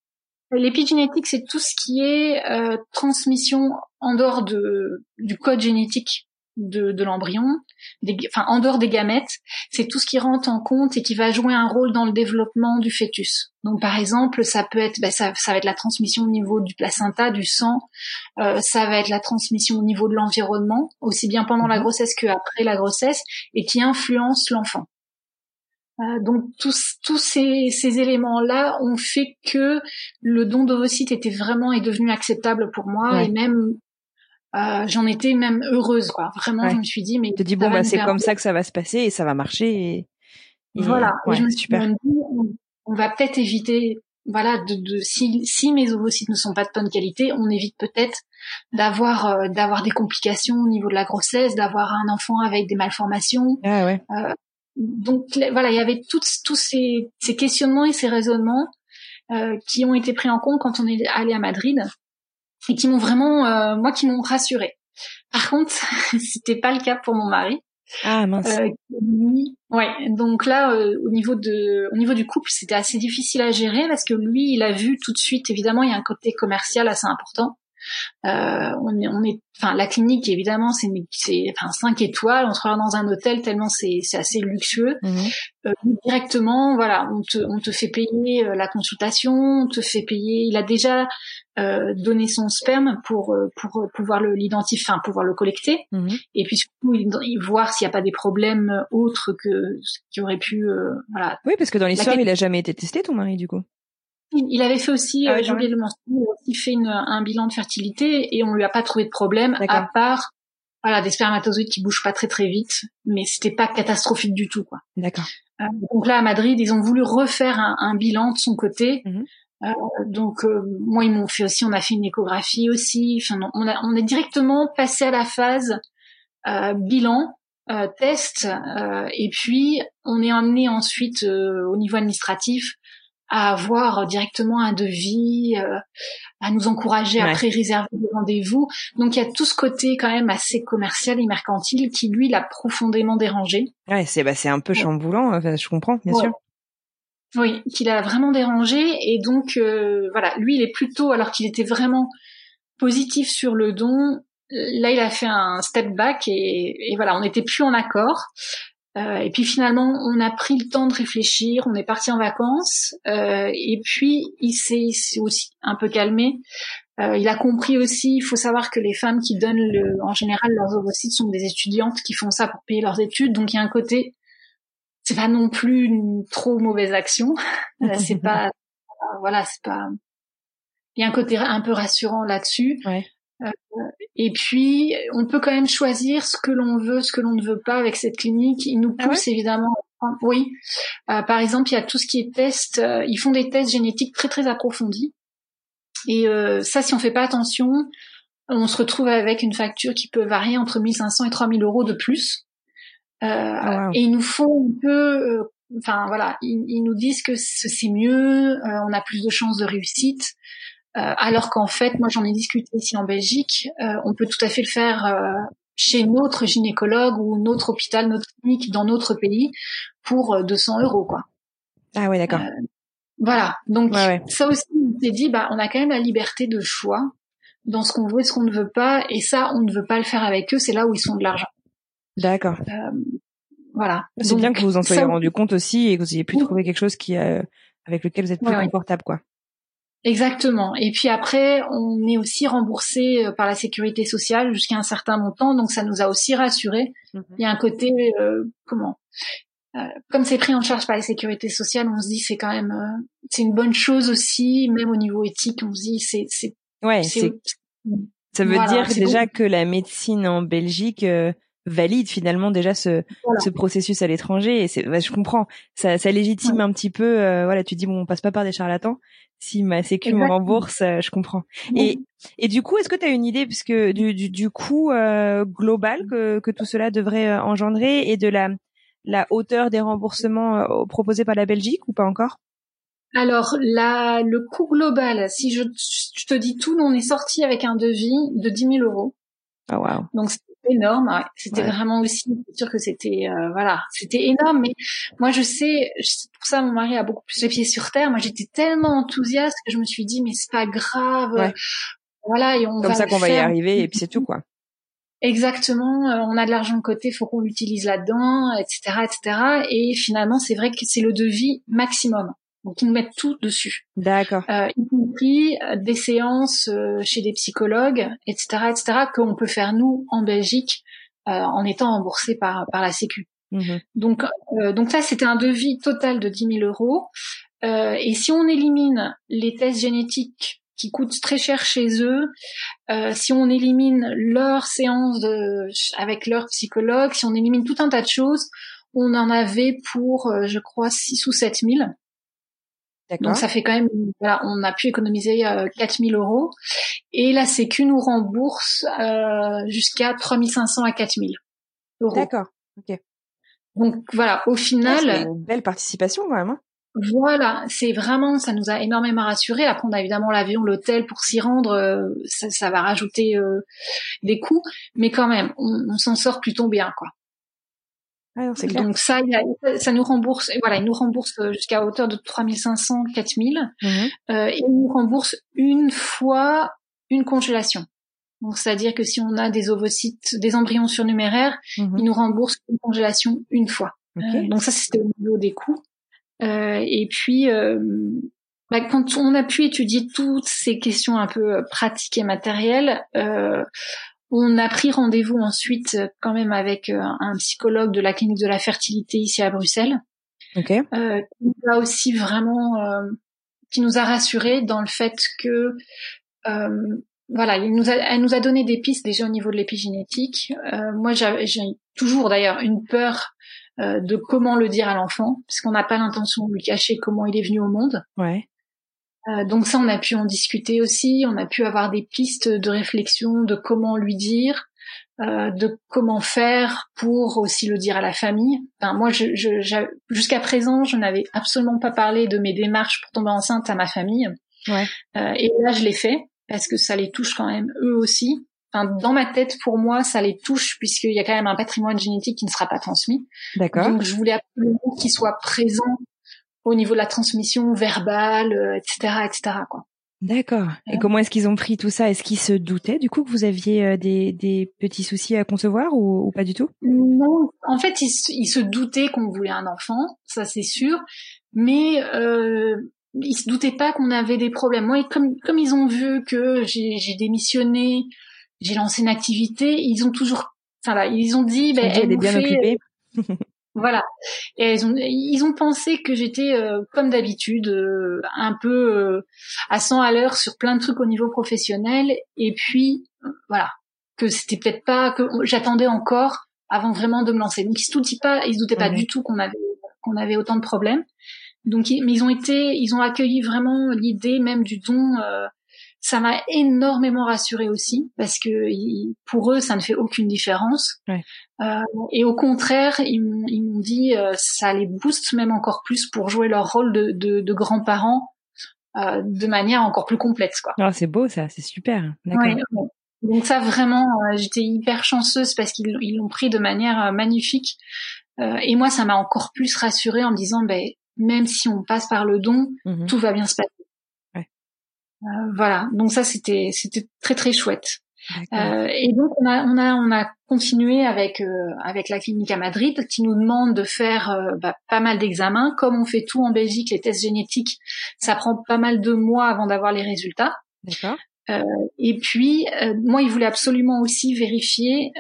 L'épigénétique, c'est tout ce qui est euh, transmission en dehors de, du code génétique de, de l'embryon, enfin en dehors des gamètes, c'est tout ce qui rentre en compte et qui va jouer un rôle dans le développement du fœtus. Donc par exemple, ça peut être, ben, ça, ça va être la transmission au niveau du placenta, du sang, euh, ça va être la transmission au niveau de l'environnement, aussi bien pendant la mhm. grossesse qu'après la grossesse, et qui influence l'enfant. Euh, donc tous tous ces, ces éléments-là ont fait que le don d'ovocytes était vraiment est devenu acceptable pour moi et même euh, j'en étais même heureuse quoi. Vraiment, je me suis dit mais te dis bon bah c'est comme ça que ça va se passer et ça va marcher et, voilà. je me suis dit on, va peut-être éviter voilà de, de si, si mes ovocytes ne sont pas de bonne qualité, on évite peut-être d'avoir euh, d'avoir des complications au niveau de la grossesse, d'avoir un enfant avec des malformations. Ah ouais. Euh, donc voilà, il y avait tous tous ces, ces questionnements et ces raisonnements euh, qui ont été pris en compte quand on est allé à Madrid et qui m'ont vraiment, euh, moi, qui m'ont rassuré. Par contre, c'était pas le cas pour mon mari. Ah mince. Euh, ouais, donc là, euh, au niveau de, au niveau du couple, c'était assez difficile à gérer parce que lui, il a vu tout de suite. Évidemment, il y a un côté commercial assez important. Euh, on est, on est, enfin la clinique évidemment c'est c'est enfin cinq étoiles, on travaille dans un hôtel tellement c'est c'est assez luxueux. Mhm. Euh, directement, voilà, on te on te fait payer euh, la consultation, on te fait payer. Il a déjà euh, donné son sperme pour pour pouvoir le l'identifier, enfin pouvoir le collecter, mhm. et puis surtout il, voir s'il n'y a pas des problèmes autres que ce qui aurait pu, voilà. Oui, parce que dans l'histoire, il a jamais été testé ton mari du coup. Il avait fait aussi, ah, j'ai oublié de le mentionner, il fait une, un bilan de fertilité et on lui a pas trouvé de problème à part voilà des spermatozoïdes qui bougent pas très très vite, mais c'était pas catastrophique du tout quoi. D'accord. Euh, donc là à Madrid, ils ont voulu refaire un, un bilan de son côté. Mhm. Euh, donc euh, moi ils m'ont fait aussi, on a fait une échographie aussi. Enfin on, a, on est directement passé à la phase euh, bilan, test, et puis on est amené ensuite au niveau administratif à avoir directement un devis, euh, à nous encourager à pré-réserver des rendez-vous. Donc il y a tout ce côté quand même assez commercial et mercantile qui lui l'a profondément dérangé. Ouais, c'est bah c'est un peu chamboulant, enfin, je comprends bien sûr. Oui, qui l'a vraiment dérangé et donc euh, voilà, lui il est plutôt alors qu'il était vraiment positif sur le don. Là, il a fait un step back et, et voilà, on n'était plus en accord. Euh, et puis finalement, on a pris le temps de réfléchir, on est parti en vacances, euh, et puis il s'est aussi un peu calmé. Euh, il a compris aussi, il faut savoir que les femmes qui donnent le, en général leurs ovocytes sont des étudiantes qui font ça pour payer leurs études, donc il y a un côté, c'est pas non plus une trop mauvaise action, c'est pas, voilà, c'est pas, il y a un côté un peu rassurant là-dessus. Ouais. Euh, et puis, on peut quand même choisir ce que l'on veut, ce que l'on ne veut pas avec cette clinique. Ils nous ah poussent évidemment. Oui. Euh, par exemple, il y a tout ce qui est test. Euh, ils font des tests génétiques très très approfondis. Et ça, si on fait pas attention, on se retrouve avec une facture qui peut varier entre 1500 et 3000 euros de plus. Ah, et ils nous font un peu, enfin voilà, ils, ils, nous disent que c'est mieux, on a plus de chances de réussite. Euh, alors qu'en fait, moi j'en ai discuté ici en Belgique, euh, on peut tout à fait le faire euh, chez notre gynécologue ou notre hôpital, notre clinique dans notre pays pour 200 euros quoi. Ah ouais d'accord. voilà, donc ça aussi on s'est dit bah on a quand même la liberté de choix dans ce qu'on veut et ce qu'on ne veut pas et ça on ne veut pas le faire avec eux, c'est là où ils sont de l'argent. D'accord. voilà. C'est bien que vous en soyez rendu compte aussi et que vous ayez pu trouver quelque chose qui avec lequel vous êtes plus confortable quoi. Exactement. Et puis après, on est aussi remboursé euh, par la sécurité sociale jusqu'à un certain montant, donc ça nous a aussi rassurés. Mhm. Il y a un côté euh, comment euh, Comme c'est pris en charge par la sécurité sociale, on se dit c'est quand même c'est une bonne chose aussi, même au niveau éthique, on se dit c'est c'est ouais c'est ça veut dire déjà que la médecine en Belgique valide finalement déjà ce, ce processus à l'étranger. Et c'est bah, je comprends. Ça, ça légitime un petit peu voilà tu dis bon on passe pas par des charlatans. Si ma sécu me rembourse, euh, je comprends. Et et du coup, est-ce que tu as une idée puisque du du, du coût euh, global que que tout cela devrait euh, engendrer et de la la hauteur des remboursements proposés par la Belgique ou pas encore? Alors, la, le coût global, si je, je, te dis tout, on est sorti avec un devis de 10 000 euros. Ah wow. Donc, énorme. C'était vraiment aussi sûr que c'était euh, voilà, c'était énorme. Mais moi, je sais, pour ça, mon mari a beaucoup plus les pieds sur terre. Moi, j'étais tellement enthousiaste que je me suis dit, mais c'est pas grave. Voilà, et on comme ça qu'on va y arriver, et puis c'est tout quoi. Exactement, euh, on a de l'argent de côté, faut qu'on l'utilise là-dedans, etc., etc. Et finalement, c'est vrai que c'est le devis maximum. Donc ils nous mettent tout dessus. D'accord. Euh, y compris euh, des séances euh, chez des psychologues, etc., etc. qu'on peut faire nous en Belgique en étant remboursé par par la Sécu. Mmh donc donc ça c'était un devis total de 10 000 euros. et si on élimine les tests génétiques qui coûtent très cher chez eux, si on élimine leur séance de, avec leur psychologue, si on élimine tout un tas de choses, on en avait pour, je crois, 6 ou 7 000. Donc ça fait quand même, voilà, on a pu économiser euh, 4000 euros et la Sécu nous rembourse euh, jusqu'à 3500 à 4000 euros. D'accord. Ok. Donc voilà, au final, c'est une belle participation quand même. Hein. voilà, c'est vraiment, ça nous a énormément rassuré. Après, on a évidemment l'avion, l'hôtel pour s'y rendre, euh, ça, ça, va rajouter euh, des coûts, mais quand même, on, on s'en sort plutôt bien, quoi. Ah Donc ça, ça nous rembourse, voilà, il nous rembourse euh, jusqu'à hauteur de 3500, 4000. Mmh. Euh, il nous rembourse une fois une congélation. Donc c'est-à-dire que si on a des ovocytes, des embryons surnuméraires, mmh. il nous rembourse une congélation une fois. Euh, donc ça, c'était au niveau des coûts. Euh, et puis, euh, bah, quand on a pu étudier toutes ces questions un peu pratiques et matérielles, on a pris rendez-vous ensuite euh, quand même avec euh, un psychologue de la clinique de la fertilité ici à Bruxelles. Ok. Euh, qui nous a aussi vraiment, euh, qui nous a rassuré dans le fait que, euh, voilà, il nous a, elle nous a donné des pistes déjà au niveau de l'épigénétique. moi, j'ai toujours d'ailleurs une peur de comment le dire à l'enfant, parce qu'on n'a pas l'intention de lui cacher comment il est venu au monde. Ouais. Euh, donc ça, on a pu en discuter aussi, on a pu avoir des pistes de réflexion de comment lui dire, euh, de comment faire pour aussi le dire à la famille. Enfin, moi, je, je, jusqu'à présent, je n'avais absolument pas parlé de mes démarches pour tomber enceinte à ma famille. Ouais. Euh, et là, je l'ai fait parce que ça les touche quand même eux aussi. Enfin, dans ma tête, pour moi, ça les touche puisqu'il y a quand même un patrimoine génétique qui ne sera pas transmis. D'accord. Donc, je voulais absolument qu'il soit présent au niveau de la transmission verbale, etc., euh, etc. Quoi. D'accord. Et comment est-ce qu'ils ont pris tout ça? Est-ce qu'ils se doutaient du coup que vous aviez euh, des, des petits soucis à concevoir ou, pas du tout? Non, en fait, ils, ils se doutaient qu'on voulait un enfant, ça c'est sûr, mais euh, ils se doutaient pas qu'on avait des problèmes. Moi, comme comme ils ont vu que j'ai démissionné, j'ai lancé une activité, ils ont toujours, enfin là, ils ont dit, ben, elle est bien occupée. Voilà. Et ils ont, ils ont pensé que j'étais euh, comme d'habitude euh, un peu euh, à 100 à l'heure sur plein de trucs au niveau professionnel. Et puis voilà, que c'était peut-être pas que j'attendais encore avant vraiment de me lancer. Donc ils se doutaient pas, ils se doutaient pas du tout qu'on avait qu'on avait autant de problèmes. Donc mais ils ont été, ils ont accueilli vraiment l'idée même du don ça m'a énormément rassurée aussi parce que pour eux ça ne fait aucune différence. Ouais. Euh, et au contraire, ils m'ont dit euh, ça les booste même encore plus pour jouer leur rôle de, de, de grands-parents euh, de manière encore plus complète. Quoi. Ah, c'est beau ça, c'est super. Ouais, Donc ça vraiment, euh, j'étais hyper chanceuse parce qu'ils l'ont pris de manière euh, magnifique. et moi, ça m'a encore plus rassurée en me disant, ben, même si on passe par le don, mmh tout va bien se passer. Euh, voilà, donc ça c'était c'était très très chouette. Euh, et donc on a on a on a continué avec euh, avec la clinique à Madrid qui nous demande de faire euh, bah, pas mal d'examens. Comme on fait tout en Belgique, les tests génétiques, ça prend pas mal de mois avant d'avoir les résultats. D'accord. Euh, et puis moi, il voulait absolument aussi vérifier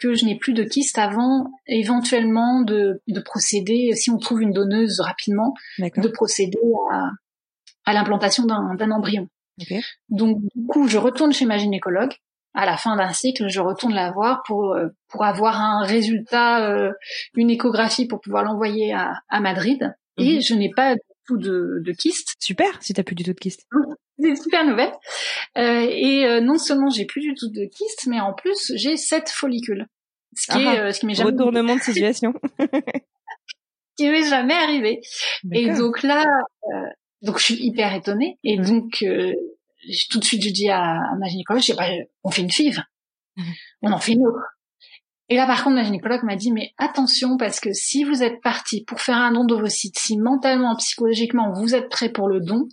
que je n'ai plus de kyste avant éventuellement de, de procéder, si on trouve une donneuse rapidement, de procéder à, à l'implantation d'un embryon. Donc du coup, je retourne chez ma gynécologue. À la fin d'un cycle, je retourne la voir pour euh, pour avoir un résultat, euh, une échographie pour pouvoir l'envoyer à, à Madrid. Et mhm. je n'ai pas du tout de, de kyste. Super, si t'as plus du tout de kyste. C'est une super nouvelle. Euh, et euh, non seulement j'ai plus du tout de kyste, mais en plus j'ai sept follicules. Ce qui est, ce qui m'est jamais retournement de situation. qui m'est jamais arrivé. Et donc là, donc je suis hyper étonnée et donc euh, tout de suite je dis à, à ma gynécologue, je sais pas, on fait une FIV, on en fait une autre. Et là, par contre, ma gynécologue m'a dit, mais attention, parce que si vous êtes parti pour faire un don d'ovocytes, si mentalement, psychologiquement, vous êtes prêt pour le don,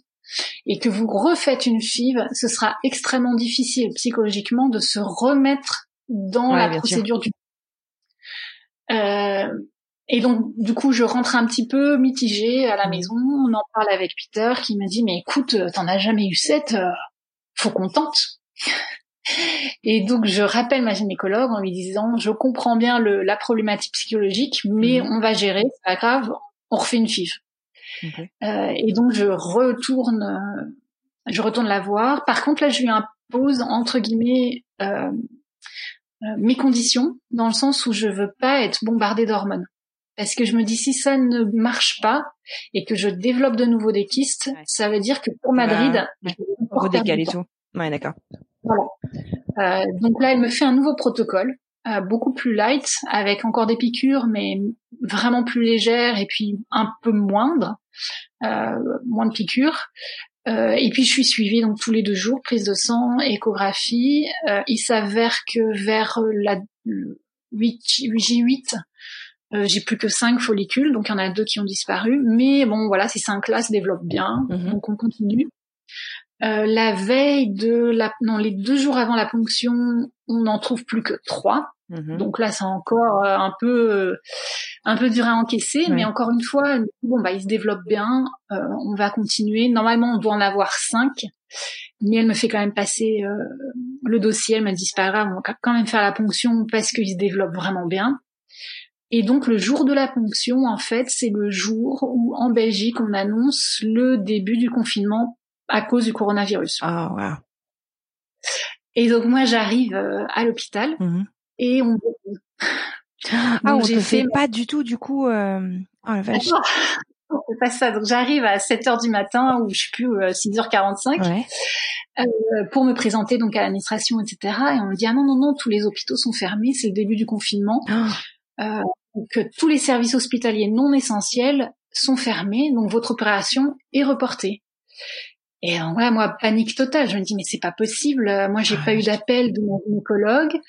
et que vous refaites une FIV, ce sera extrêmement difficile psychologiquement de se remettre dans la procédure du euh, et donc, du coup, je rentre un petit peu mitigée à la mmh. maison. On en parle avec Peter, qui me dit "Mais écoute, t'en as jamais eu sept, euh, faut qu'on tente." Et donc, je rappelle ma gynécologue en lui disant "Je comprends bien le, la problématique psychologique, mais mmh. on va gérer, c'est pas grave, on refait une FIV." Euh, et donc, je retourne, euh, je retourne la voir. Par contre, là, je lui impose entre guillemets euh, mes conditions, dans le sens où je veux pas être bombardée d'hormones. Parce que je me dis si ça ne marche pas et que je développe de nouveau des kystes, ça veut dire que pour Madrid, bah, redécaler tout. Ouais, d'accord. Voilà. Euh, donc là, elle me fait un nouveau protocole, euh, beaucoup plus light, avec encore des piqûres, mais vraiment plus légères et puis un peu moindre, euh, moins de piqûres. Euh, et puis je suis suivie donc tous les deux jours, prise de sang, échographie. Euh, il s'avère que vers la 8, J8, euh, j'ai plus que cinq follicules, donc il y en a deux qui ont disparu. Mais bon, voilà, ces cinq-là se développent bien, mhm. donc on continue. Euh, la veille de la, non, les deux jours avant la ponction, on n'en trouve plus que trois. Mhm. Donc là, c'est encore euh, un peu, un peu dur à encaisser, mais encore une fois, bon bah, il se développe bien. on va continuer. Normalement, on doit en avoir cinq, mais elle me fait quand même passer le dossier. Elle m'a dit c'est pas grave, on va quand même faire la ponction parce qu'il se développe vraiment bien. Et donc le jour de la ponction, en fait, c'est le jour où en Belgique on annonce le début du confinement à cause du coronavirus. Ah wow. Et donc moi j'arrive euh, à l'hôpital mhm. et on ah on te fait pas du tout du coup euh... oh la vache. c'est pas ça. Donc j'arrive à 7 heures du matin ou je sais plus 6h45 euh, ouais. euh, pour me présenter donc à l'administration etc. Et on me dit ah non non non tous les hôpitaux sont fermés c'est le début du confinement. Oh. Euh, que tous les services hospitaliers non essentiels sont fermés, donc votre opération est reportée. Et donc, voilà, moi, panique totale. Je me dis, mais c'est pas possible. Moi, j'ai pas eu d'appel de mon gynécologue.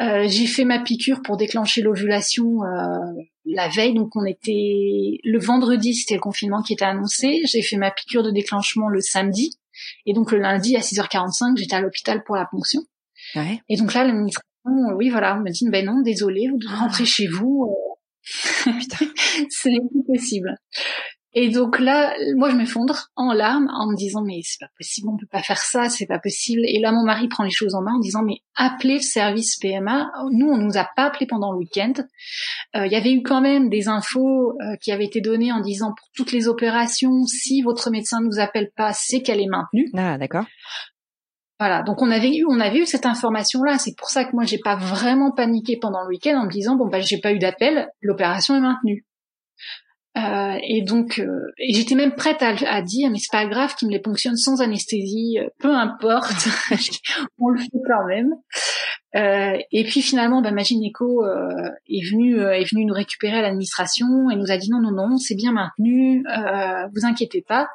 Euh, j'ai fait ma piqûre pour déclencher l'ovulation euh, la veille. Donc, on était le vendredi, c'était le confinement qui était annoncé. J'ai fait ma piqûre de déclenchement le samedi. Et donc, le lundi à 6h45, j'étais à l'hôpital pour la ponction. Ouais. Et donc là, l'administration, oui, voilà, on me dit, ben non, désolé, vous devez rentrer chez vous. Euh, ce n'est plus possible. Et donc là, moi je m'effondre en larmes en me disant mais c'est pas possible, on peut pas faire ça, c'est pas possible. Et là mon mari prend les choses en main en disant mais appelez le service PMA. Nous on nous a pas appelé pendant le week-end. Euh, il y avait eu quand même des infos euh, qui avaient été données en disant pour toutes les opérations, si votre médecin ne nous appelle pas, c'est qu'elle est maintenue. Ah d'accord. Voilà, donc on avait eu, on avait eu cette information-là. C'est pour ça que moi j'ai pas vraiment paniqué pendant le week-end en me disant bon bah j'ai pas eu d'appel, l'opération est maintenue. Euh, et donc euh, j'étais même prête à, à, dire mais c'est pas grave qu'il me les ponctionne sans anesthésie, euh, peu importe, on le fait quand même. Euh, et puis finalement, bah, ma gynéco est venue est venue nous récupérer à l'administration et nous a dit non non non c'est bien maintenu, vous inquiétez pas.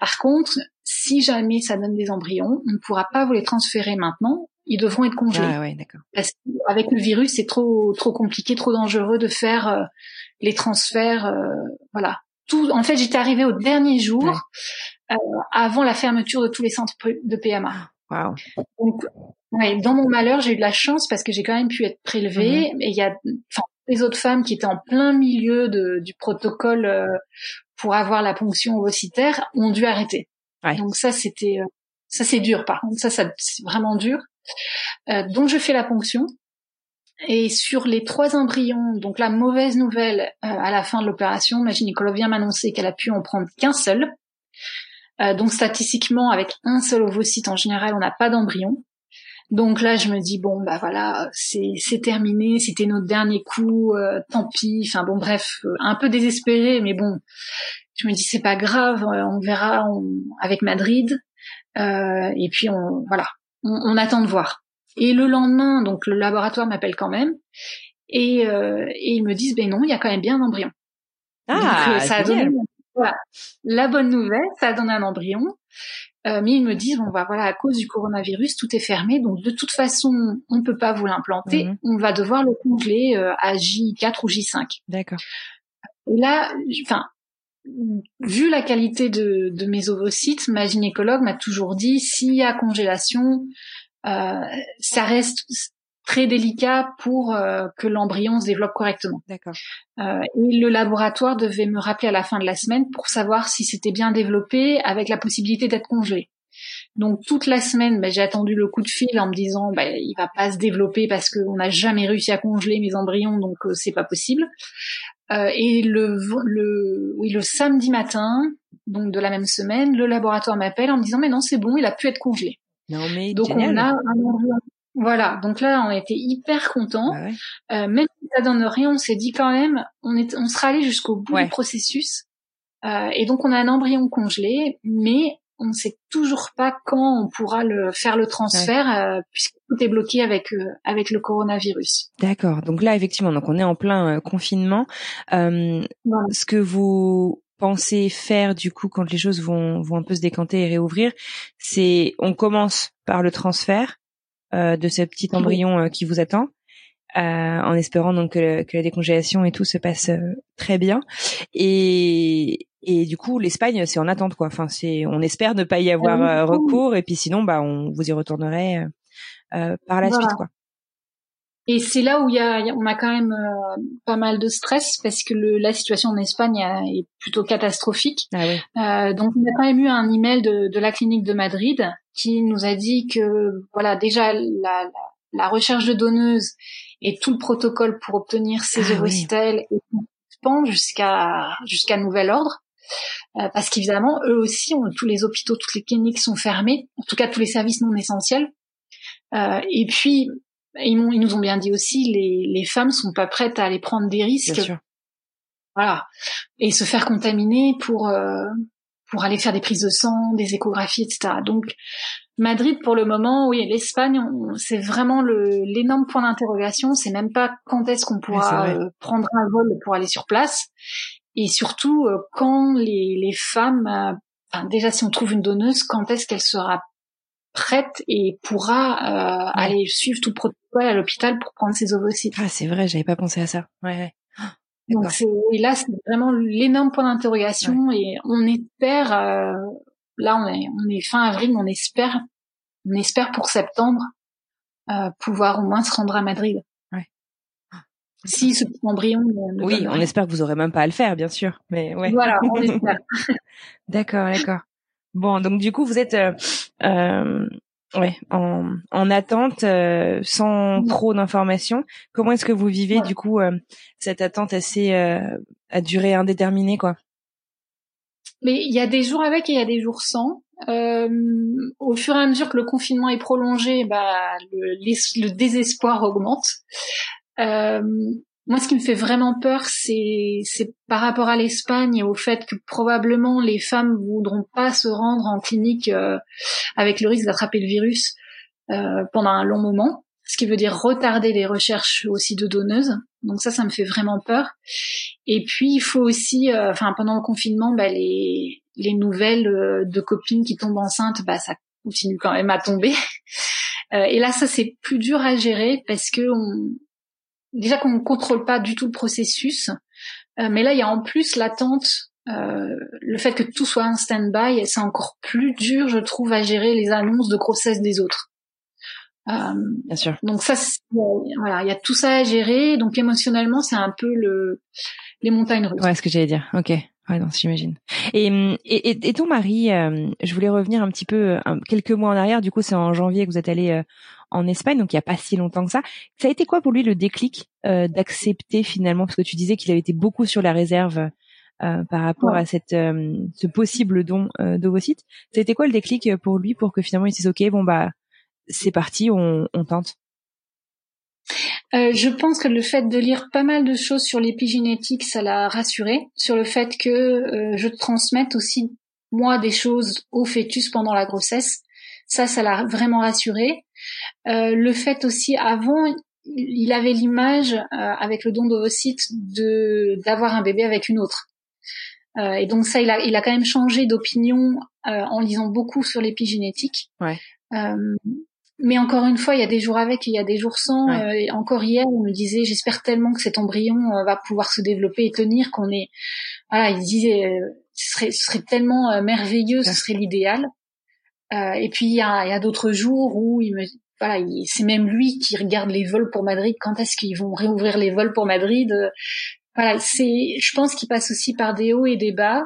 Par contre, si jamais ça donne des embryons, on ne pourra pas vous les transférer maintenant. Ils devront être congelés. Ah ouais, d'accord. Parce qu'avec le virus, c'est trop trop compliqué, trop dangereux de faire euh, les transferts. Euh, voilà. Tout. En fait, j'étais arrivée au dernier jour euh, avant la fermeture de tous les centres de PMA. Wow. Donc, ouais, dans mon malheur, j'ai eu de la chance parce que j'ai quand même pu être prélevée. Mhm. Et il y a, enfin, les autres femmes qui étaient en plein milieu de, du protocole pour avoir la ponction ovocitaire ont dû arrêter. Donc ça, c'était, euh, ça c'est dur. Par contre, ça, ça c'est vraiment dur. Euh, donc je fais la ponction. Et sur les trois embryons, donc la mauvaise nouvelle euh, à la fin de l'opération, ma gynécologue vient m'annoncer qu'elle a pu en prendre qu'un seul. Euh, donc statistiquement, avec un seul ovocyte en général, on n'a pas d'embryon. Donc là, je me dis bon bah voilà, c'est c'est terminé, c'était notre dernier coup, euh, tant pis. Enfin bon bref, un peu désespéré, mais bon, je me dis c'est pas grave, euh, on verra avec Madrid. Euh, et puis on voilà, on, attend de voir. Et le lendemain, donc le laboratoire m'appelle quand même et, euh, et, ils me disent ben non, il y a quand même bien un embryon. Ah, ça a donné, voilà. La bonne nouvelle, ça donne un embryon. Euh, mais ils me disent bon bah voilà à cause du coronavirus tout est fermé donc de toute façon on ne peut pas vous l'implanter mhm. on va devoir le congeler euh, à J4 ou J5 d'accord et là enfin vu la qualité de, de mes ovocytes ma gynécologue m'a toujours dit s'il y a congélation euh, ça reste très délicat pour euh, que l'embryon se développe correctement. D'accord. Euh, et le laboratoire devait me rappeler à la fin de la semaine pour savoir si c'était bien développé avec la possibilité d'être congelé. Donc toute la semaine, ben, j'ai attendu le coup de fil en me disant ben, il va pas se développer parce qu'on n'a jamais réussi à congeler mes embryons, donc euh, c'est pas possible. Euh, et le, le, oui, le samedi matin, donc de la même semaine, le laboratoire m'appelle en me disant mais non c'est bon, il a pu être congelé. Non mais donc on a un embryon voilà, donc là on était hyper contents. Bah euh, même si ça donne rien, on s'est dit quand même, on est, on sera allé jusqu'au bout du processus. Euh, et donc on a un embryon congelé, mais on ne sait toujours pas quand on pourra le faire le transfert euh, puisque tout est bloqué avec euh, avec le coronavirus. D'accord. Donc là effectivement, donc on est en plein euh, confinement. Ce que vous pensez faire du coup quand les choses vont vont un peu se décanter et réouvrir, c'est on commence par le transfert euh, de ce petit embryon euh, qui vous attend. Euh, en espérant donc que, la décongélation et tout se passe très bien. Et, et du coup, l'Espagne, c'est en attente quoi. Enfin, c'est, on espère ne pas y avoir ah recours. Et puis sinon, bah, on vous y retournerait par la suite quoi. Et c'est là où il y a, on a quand même pas mal de stress parce que le, la situation en Espagne est plutôt catastrophique. Ah euh, donc on a quand même eu un email de, de la clinique de Madrid qui nous a dit que voilà déjà la, la, recherche de donneuses et tout le protocole pour obtenir ces ah, est jusqu'à jusqu'à nouvel ordre. Euh, parce qu'évidemment, eux aussi, ont, tous les hôpitaux, toutes les cliniques sont fermées, en tout cas tous les services non essentiels. Euh, et puis, ils, ils, nous ont bien dit aussi, les, les femmes sont pas prêtes à aller prendre des risques. Voilà, et se faire contaminer pour euh, pour aller faire des prises de sang, des échographies, etc. Donc Madrid pour le moment, oui, l'Espagne, c'est vraiment l'énorme point d'interrogation. C'est même pas quand est-ce qu'on pourra euh, prendre un vol pour aller sur place, et surtout euh, quand les, les femmes, euh, enfin, déjà si on trouve une donneuse, quand est-ce qu'elle sera prête et pourra aller suivre tout le protocole à l'hôpital pour prendre ses ovocytes? Ah c'est vrai, j'avais pas pensé à ça. Ouais. ouais. Donc c'est, et là, c'est vraiment l'énorme point d'interrogation et on espère, euh, là on est, on est fin avril, on espère, on espère pour septembre euh, pouvoir au moins se rendre à Madrid. Ouais. Si ce petit embryon. oui, on espère que vous aurez même pas à le faire, bien sûr, mais ouais. Voilà, on espère. d'accord, d'accord. Bon, donc du coup, vous êtes euh, euh ouais, en, en attente, euh, sans trop d'informations. Comment est-ce que vous vivez du coup euh, cette attente assez euh, à durée indéterminée, quoi? Mais il y a des jours avec et il y a des jours sans. au fur et à mesure que le confinement est prolongé, bah, le, le désespoir augmente. Moi, ce qui me fait vraiment peur, c'est par rapport à l'Espagne et au fait que probablement les femmes voudront pas se rendre en clinique euh, avec le risque d'attraper le virus euh, pendant un long moment, ce qui veut dire retarder les recherches aussi de donneuses. Donc ça, ça me fait vraiment peur. Et puis il faut aussi, euh, enfin pendant le confinement, bah, les les nouvelles de copines qui tombent enceintes, bah ça continue quand même à tomber. et là, ça c'est plus dur à gérer parce que on, déjà qu'on ne contrôle pas du tout le processus, euh, mais là il y a en plus l'attente, euh, le fait que tout soit en stand-by, c'est encore plus dur, je trouve, à gérer les annonces de grossesse des autres. Euh, Bien sûr. Donc ça, voilà, il y a tout ça à gérer. Donc émotionnellement, c'est un peu le les montagnes russes. Ouais, ce que j'allais dire. Ok. Ouais, non, j'imagine. Et, et, et ton mari, euh, je voulais revenir un petit peu quelques mois en arrière. Du coup, c'est en janvier que vous êtes allé en Espagne, donc il n'y a pas si longtemps que ça. Ça a été quoi pour lui le déclic euh, d'accepter finalement, parce que tu disais qu'il avait été beaucoup sur la réserve euh, par rapport à cette euh, ce possible don euh, d'ovocytes. Ça a été quoi le déclic pour lui pour que finalement il se dise ok bon bah c'est parti, on, on tente? Euh, je pense que le fait de lire pas mal de choses sur l'épigénétique, ça l'a rassuré sur le fait que euh, je transmette aussi moi des choses au fœtus pendant la grossesse. Ça, ça l'a vraiment rassuré. Euh, le fait aussi, avant, il avait l'image euh, avec le don d'ovocytes de d'avoir un bébé avec une autre. Euh, et donc ça, il a, il a quand même changé d'opinion euh, en lisant beaucoup sur l'épigénétique. Ouais. Euh, mais encore une fois, il y a des jours avec, il y a des jours sans. et encore hier, on me disait, j'espère tellement que cet embryon va pouvoir se développer et tenir qu'on est. Voilà, il disait, ce serait, ce serait tellement merveilleux, ce serait l'idéal. Et puis il y a, y a d'autres jours où il me, voilà, c'est même lui qui regarde les vols pour Madrid. Quand est-ce qu'ils vont réouvrir les vols pour Madrid? Voilà, c'est, je pense qu'il passe aussi par des hauts et des bas.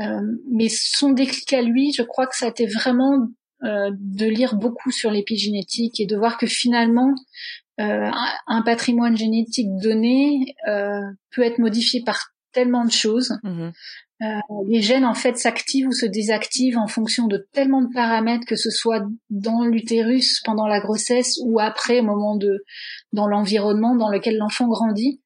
Euh, mais son déclic à lui, je crois que ça a été vraiment euh, de lire beaucoup sur l'épigénétique et de voir que finalement euh, un patrimoine génétique donné euh, peut être modifié par tellement de choses. Mmh euh, les gènes en fait s'activent ou se désactivent en fonction de tellement de paramètres que ce soit dans l'utérus pendant la grossesse ou après au moment de dans l'environnement dans lequel l'enfant grandit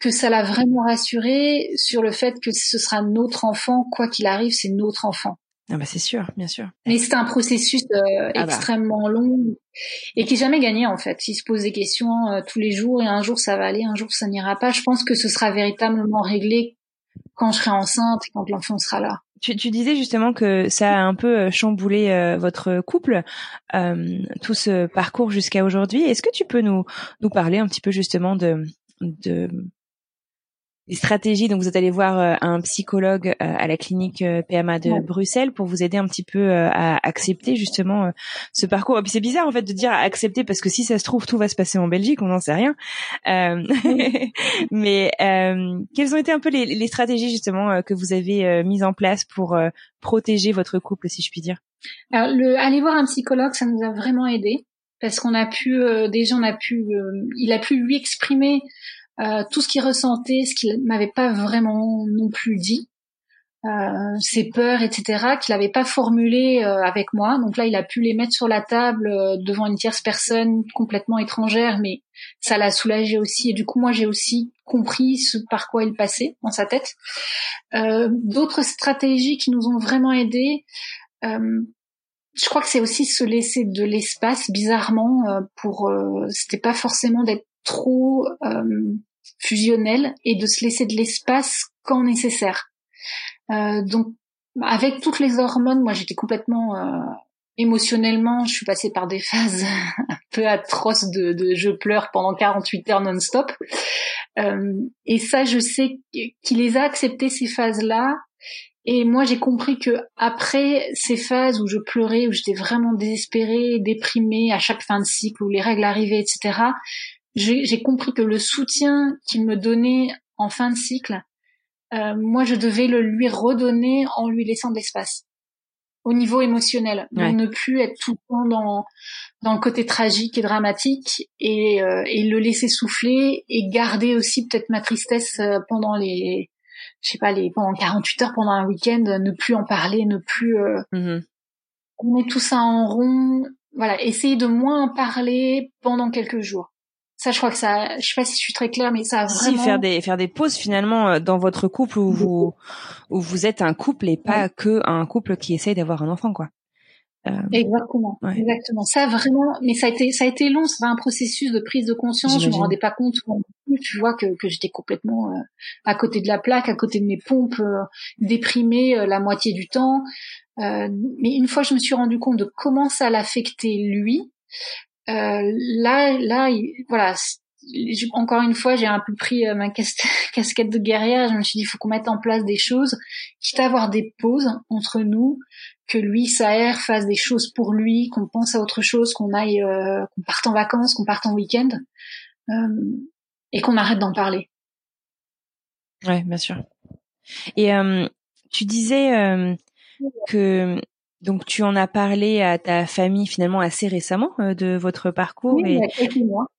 que ça l'a vraiment rassuré sur le fait que ce sera notre enfant, quoi qu'il arrive, c'est notre enfant. Ah bah c'est sûr, bien sûr. Mais c'est un processus euh, ah bah. extrêmement long et qui est jamais gagné en fait. Il se pose des questions euh, tous les jours et un jour ça va aller, un jour ça n'ira pas. Je pense que ce sera véritablement réglé quand je serai enceinte et quand l'enfant sera là. Tu, disais justement que ça a un peu euh, chamboulé votre couple, tout ce parcours jusqu'à aujourd'hui. Est-ce que tu peux nous nous parler un petit peu justement de des stratégies. Donc, vous êtes allé voir euh, un psychologue euh, à la clinique euh, PMA de Bruxelles pour vous aider un petit peu à accepter justement ce parcours. Et puis c'est bizarre en fait de dire accepter parce que si ça se trouve tout va se passer en Belgique, on n'en sait rien. Mais quelles ont été un peu les, les stratégies justement que vous avez mises en place pour protéger votre couple, si je puis dire? Alors, le, aller voir un psychologue, ça nous a vraiment aidé parce qu'on a pu euh, déjà on a pu euh, il a pu lui exprimer euh, tout ce qu'il ressentait, ce qu'il m'avait pas vraiment non plus dit, ses peurs, etc., qu'il n'avait pas formulé avec moi. Donc là, il a pu les mettre sur la table devant une tierce personne complètement étrangère, mais ça l'a soulagé aussi. Et du coup, moi, j'ai aussi compris ce par quoi il passait dans sa tête. D'autres stratégies qui nous ont vraiment aidés je crois que c'est aussi se laisser de l'espace bizarrement euh, pour euh, c'était pas forcément d'être trop euh, fusionnel et de se laisser de l'espace quand nécessaire. donc avec toutes les hormones, moi j'étais complètement émotionnellement, je suis passée par des phases un peu atroces de, de je pleure pendant 48 heures non-stop. et ça, je sais qu'il les a acceptées ces phases-là et moi, j'ai compris que après ces phases où je pleurais, où j'étais vraiment désespérée, déprimée à chaque fin de cycle, où les règles arrivaient, etc., j'ai compris que le soutien qu'il me donnait en fin de cycle, euh, moi, je devais le lui redonner en lui laissant de l'espace au niveau émotionnel, Donc, ne plus être tout le temps dans dans le côté tragique et dramatique et, euh, et le laisser souffler et garder aussi peut-être ma tristesse euh, pendant les je sais pas, les pendant 48 heures pendant un week-end, ne plus en parler, ne plus euh, mm-hmm. on met tout ça en rond. Voilà, essayer de moins en parler pendant quelques jours. Ça, je crois que ça, je sais pas si je suis très claire, mais ça a vraiment. Si faire des faire des pauses finalement euh, dans votre couple où vous où vous êtes un couple et pas que un couple qui essaye d'avoir un enfant, quoi. Euh, exactement, exactement. Ça vraiment, mais ça a été, ça a été long. C'est un processus de prise de conscience. Je me rendais pas compte. Tu vois que, que j'étais complètement euh, à côté de la plaque, à côté de mes pompes, euh, déprimée la moitié du temps. mais une fois, je me suis rendu compte de comment ça l'affectait lui. Là, là, voilà. Encore une fois, j'ai un peu pris ma casquette de guerrière. Je me suis dit, il faut qu'on mette en place des choses, quitte à avoir des pauses entre nous, que lui s'aère, fasse des choses pour lui, qu'on pense à autre chose, qu'on aille, euh, qu'on parte en vacances, qu'on parte en week-end, euh, et qu'on arrête d'en parler. Ouais, bien sûr. Et euh, tu disais que donc tu en as parlé à ta famille finalement assez récemment euh, de votre parcours oui,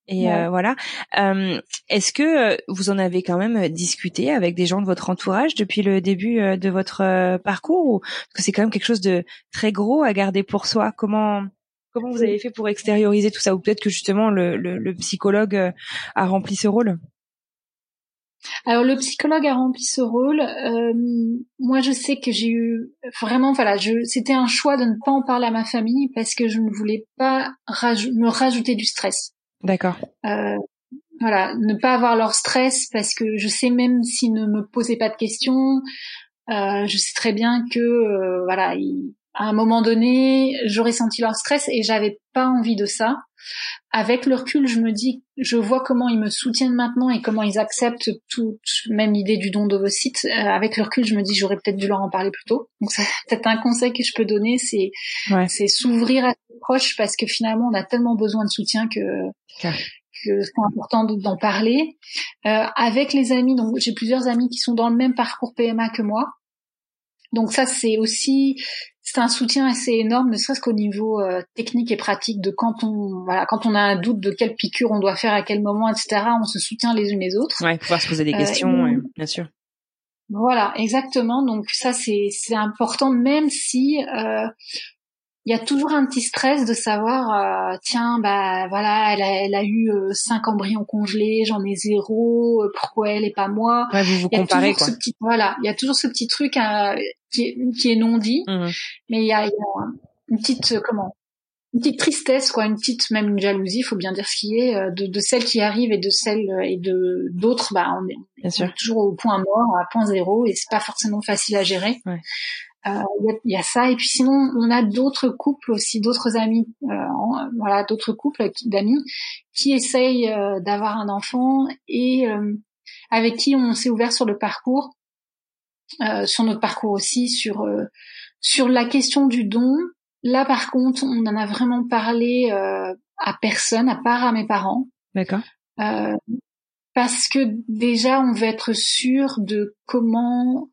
et, et euh, voilà. Euh, est-ce que vous en avez quand même discuté avec des gens de votre entourage depuis le début de votre parcours ou parce que c'est quand même quelque chose de très gros à garder pour soi? Comment comment vous avez fait pour extérioriser tout ça? Ou peut-être que justement le, le, le psychologue a rempli ce rôle? Alors le psychologue a rempli ce rôle. Euh, moi, je sais que j'ai eu vraiment, voilà, je, c'était un choix de ne pas en parler à ma famille parce que je ne voulais pas me rajouter du stress. D'accord. Euh, voilà, ne pas avoir leur stress parce que je sais même s'ils ne me posaient pas de questions, je sais très bien que voilà, à un moment donné, j'aurais senti leur stress et j'avais pas envie de ça. Avec le recul, je me dis, je vois comment ils me soutiennent maintenant et comment ils acceptent toute, même l'idée du don d'ovocytes. Euh, avec le recul, je me dis, j'aurais peut-être dû leur en parler plus tôt. Donc, c'est peut-être un conseil que je peux donner, c'est, c'est s'ouvrir à ses proches parce que finalement, on a tellement besoin de soutien que, que c'est important d'en parler. Euh, avec les amis, donc j'ai plusieurs amis qui sont dans le même parcours PMA que moi. Donc ça, c'est aussi c'est un soutien assez énorme, ne serait-ce qu'au niveau euh, technique et pratique de quand on voilà quand on a un doute de quelle piqûre on doit faire à quel moment, etc. On se soutient les unes les autres. Ouais, pouvoir se poser des euh, questions, bien sûr. Voilà, exactement. Donc ça c'est c'est important, même si euh, il y a toujours un petit stress de savoir euh, tiens bah voilà elle a, elle a eu euh, cinq embryons congelés j'en ai zéro euh, pourquoi elle et pas moi? Ouais, vous vous comparez quoi petit, voilà il y a toujours ce petit truc qui, est, qui est non dit mmh. mais il y a, y a, une petite comment une petite tristesse quoi une petite même une jalousie faut bien dire ce qui est de, de celles qui arrivent et de celles et de d'autres bah on est, bien sûr. toujours au point mort à point zéro et c'est pas forcément facile à gérer ouais. Il euh, y, y, a ça et puis sinon on a d'autres couples aussi, d'autres amis, euh, voilà, d'autres couples d'amis qui essayent euh, d'avoir un enfant et avec qui on s'est ouvert sur le parcours, sur notre parcours aussi, sur sur la question du don. Là par contre, on en a vraiment parlé à personne, à part à mes parents. D'accord. parce que déjà on veut être sûr de comment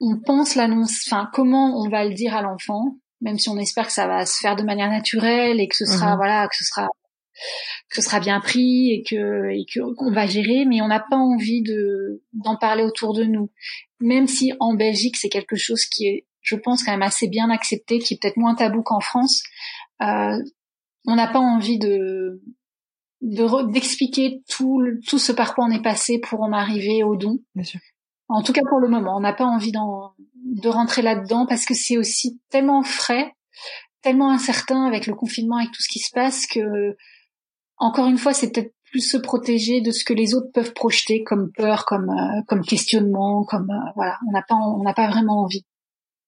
on pense l'annonce, enfin comment on va le dire à l'enfant, même si on espère que ça va se faire de manière naturelle et que ce sera voilà que ce sera que ce sera bien pris et que et qu'on va gérer, mais on n'a pas envie de d'en parler autour de nous, même si en Belgique c'est quelque chose qui est, je pense quand même assez bien accepté, qui est peut-être moins tabou qu'en France. Euh, on n'a pas envie de d'expliquer tout tout ce par quoi on est passé pour en arriver au don. Bien sûr. En tout cas pour le moment, on n'a pas envie de rentrer là-dedans parce que c'est aussi tellement frais, tellement incertain avec le confinement, avec tout ce qui se passe que, encore une fois, c'est peut-être plus se protéger de ce que les autres peuvent projeter comme peur, comme euh, comme questionnement, comme euh, voilà, on n'a pas on n'a pas vraiment envie.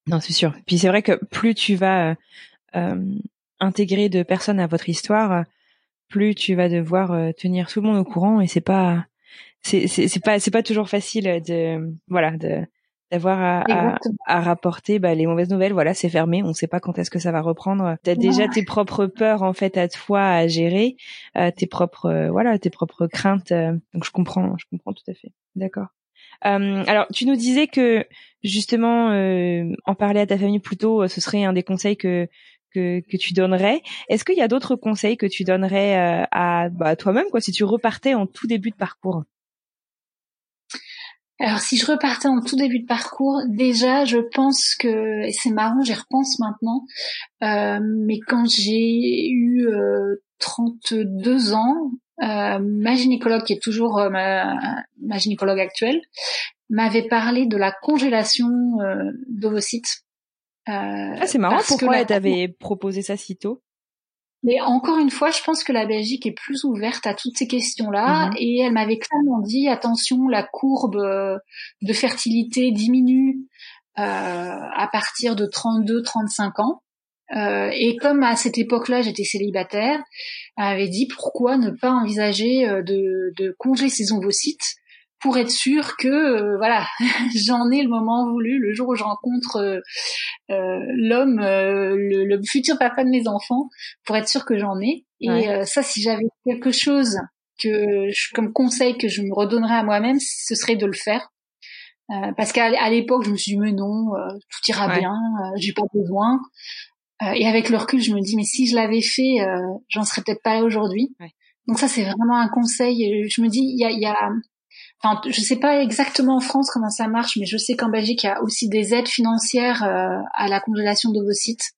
Non, c'est sûr. Puis c'est vrai que plus tu vas euh, intégrer de personnes à votre histoire, plus tu vas devoir tenir tout le monde au courant et c'est pas c'est c'est pas c'est pas toujours facile de voilà de d'avoir à, à, rapporter bah, les mauvaises nouvelles. Voilà c'est fermé. On sait pas quand est-ce que ça va reprendre. T'as déjà tes propres peurs en fait à toi à gérer euh, tes propres euh, voilà tes propres craintes euh, donc je comprends je comprends tout à fait. D'accord. Alors tu nous disais que justement en parler à ta famille plutôt ce serait un des conseils que que, que tu donnerais. Est-ce qu'il y a d'autres conseils que tu donnerais à bah, toi-même quoi si tu repartais en tout début de parcours? Alors si je repartais en tout début de parcours, déjà je pense que, et c'est marrant, j'y repense maintenant, euh, mais quand j'ai eu euh, 32 ans, euh, ma gynécologue, qui est toujours euh, ma, ma, gynécologue actuelle, m'avait parlé de la congélation euh, d'ovocytes. ah c'est marrant, pourquoi elle t'avait proposé ça si tôt? Mais encore une fois, je pense que la Belgique est plus ouverte à toutes ces questions-là. Mhm. Et elle m'avait clairement dit, attention, la courbe euh, de fertilité diminue euh, à partir de 32-35 ans. Euh, et comme à cette époque-là, j'étais célibataire, elle m'avait dit pourquoi ne pas envisager de, de congeler ses ovocytes pour être sûr que euh, voilà j'en ai le moment voulu le jour où je rencontre euh, euh l'homme euh, le, le, futur papa de mes enfants pour être sûr que j'en ai. Et ça si j'avais quelque chose que je, comme conseil que je me redonnerais à moi-même ce serait de le faire. Parce qu'à l'époque je me suis dit mais non tout ira bien j'ai pas besoin. Et avec le recul je me dis mais si je l'avais fait j'en serais peut-être pas là aujourd'hui. Donc ça c'est vraiment un conseil. Je me dis il y a, y a Enfin, je sais pas exactement en France comment ça marche, mais je sais qu'en Belgique, il y a aussi des aides financières euh, à la congélation d'ovocytes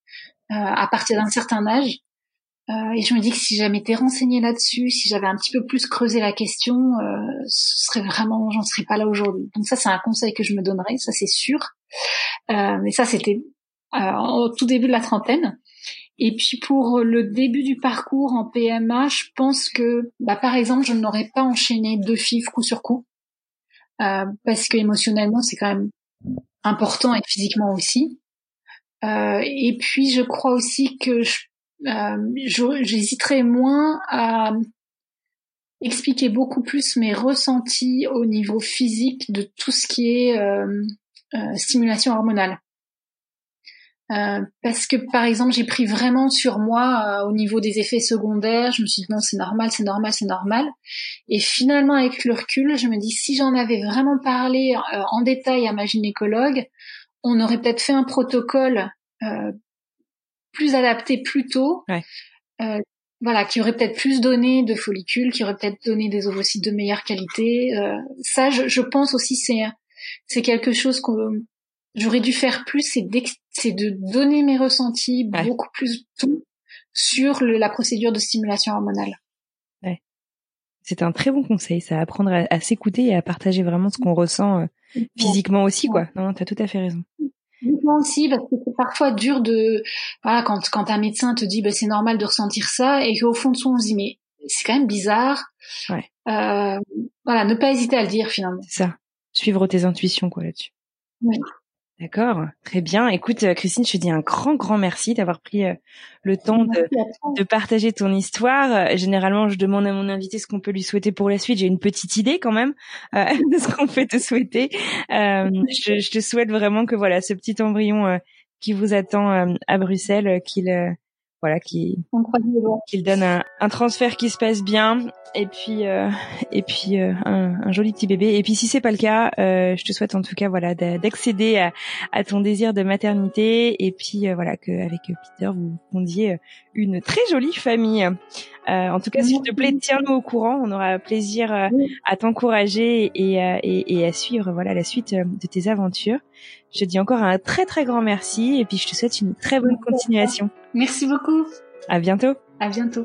euh, à partir d'un certain âge. Euh, et je me dis que si j'avais été renseignée là-dessus, si j'avais un petit peu plus creusé la question, euh, ce serait vraiment, j'en serais pas là aujourd'hui. Donc ça, c'est un conseil que je me donnerais, ça c'est sûr. Euh, mais ça, c'était au tout début de la trentaine. Et puis pour le début du parcours en PMA, je pense que, bah, par exemple, je n'aurais pas enchaîné deux FIV coup sur coup. Euh, parce que émotionnellement c'est quand même important et physiquement aussi. et puis je crois aussi que j'hésiterais moins à expliquer beaucoup plus mes ressentis au niveau physique de tout ce qui est euh, euh, stimulation hormonale. Euh, parce que par exemple j'ai pris vraiment sur moi au niveau des effets secondaires, je me suis dit non c'est normal, c'est normal, c'est normal. Et finalement avec le recul, je me dis si j'en avais vraiment parlé en détail à ma gynécologue, on aurait peut-être fait un protocole plus adapté plus tôt, ouais voilà, qui aurait peut-être plus donné de follicules, qui aurait peut-être donné des ovocytes de meilleure qualité. Euh, ça, je, je, pense aussi, c'est c'est quelque chose que j'aurais dû faire plus, c'est de donner mes ressentis beaucoup plus tôt sur le, la procédure de stimulation hormonale. Ouais. C'est un très bon conseil, ça, apprendre à, à s'écouter et à partager vraiment ce qu'on ressent euh, physiquement aussi, quoi. Non, tu as tout à fait raison. Moi aussi, parce que c'est parfois dur de, voilà, quand, quand un médecin te dit, bah, c'est normal de ressentir ça, et qu'au fond de soi, on se dit, mais c'est quand même bizarre. Ouais. Euh, voilà, ne pas hésiter à le dire finalement. C'est ça. Suivre tes intuitions, quoi, là-dessus. Oui. D'accord, très bien. Écoute, euh, Christine, je te dis un grand, grand merci d'avoir pris euh, le temps de, de, partager ton histoire. Euh, généralement, je demande à mon invité ce qu'on peut lui souhaiter pour la suite. J'ai une petite idée quand même euh, de ce qu'on peut te souhaiter. Euh, je, je, te souhaite vraiment que voilà, ce petit embryon qui vous attend à Bruxelles, qu'il voilà, qui qu'il donne un, un, transfert qui se passe bien et puis euh, et puis euh, un, un, joli petit bébé. Et puis si c'est pas le cas, euh, je te souhaite en tout cas voilà d'accéder à, à, ton désir de maternité et puis euh, voilà que avec Peter vous fondiez une très jolie famille. en tout cas, s'il te plaît, tiens-nous au courant. On aura plaisir à t'encourager et, et, et, à suivre voilà la suite de tes aventures. Je te dis encore un très très grand merci et puis je te souhaite une très bonne continuation. Merci beaucoup. À bientôt. À bientôt.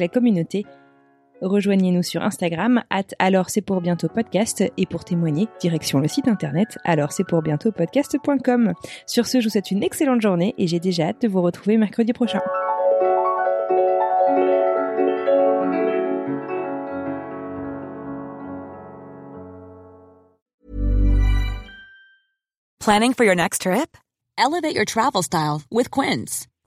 la communauté. Rejoignez-nous sur Instagram, at alors c'est pour bientôt podcast, et pour témoigner, direction le site internet alors c'est pour bientôt podcast.com. Sur ce, je vous souhaite une excellente journée et j'ai déjà hâte de vous retrouver mercredi prochain. Planning for your next trip? Elevate your travel style with Quince.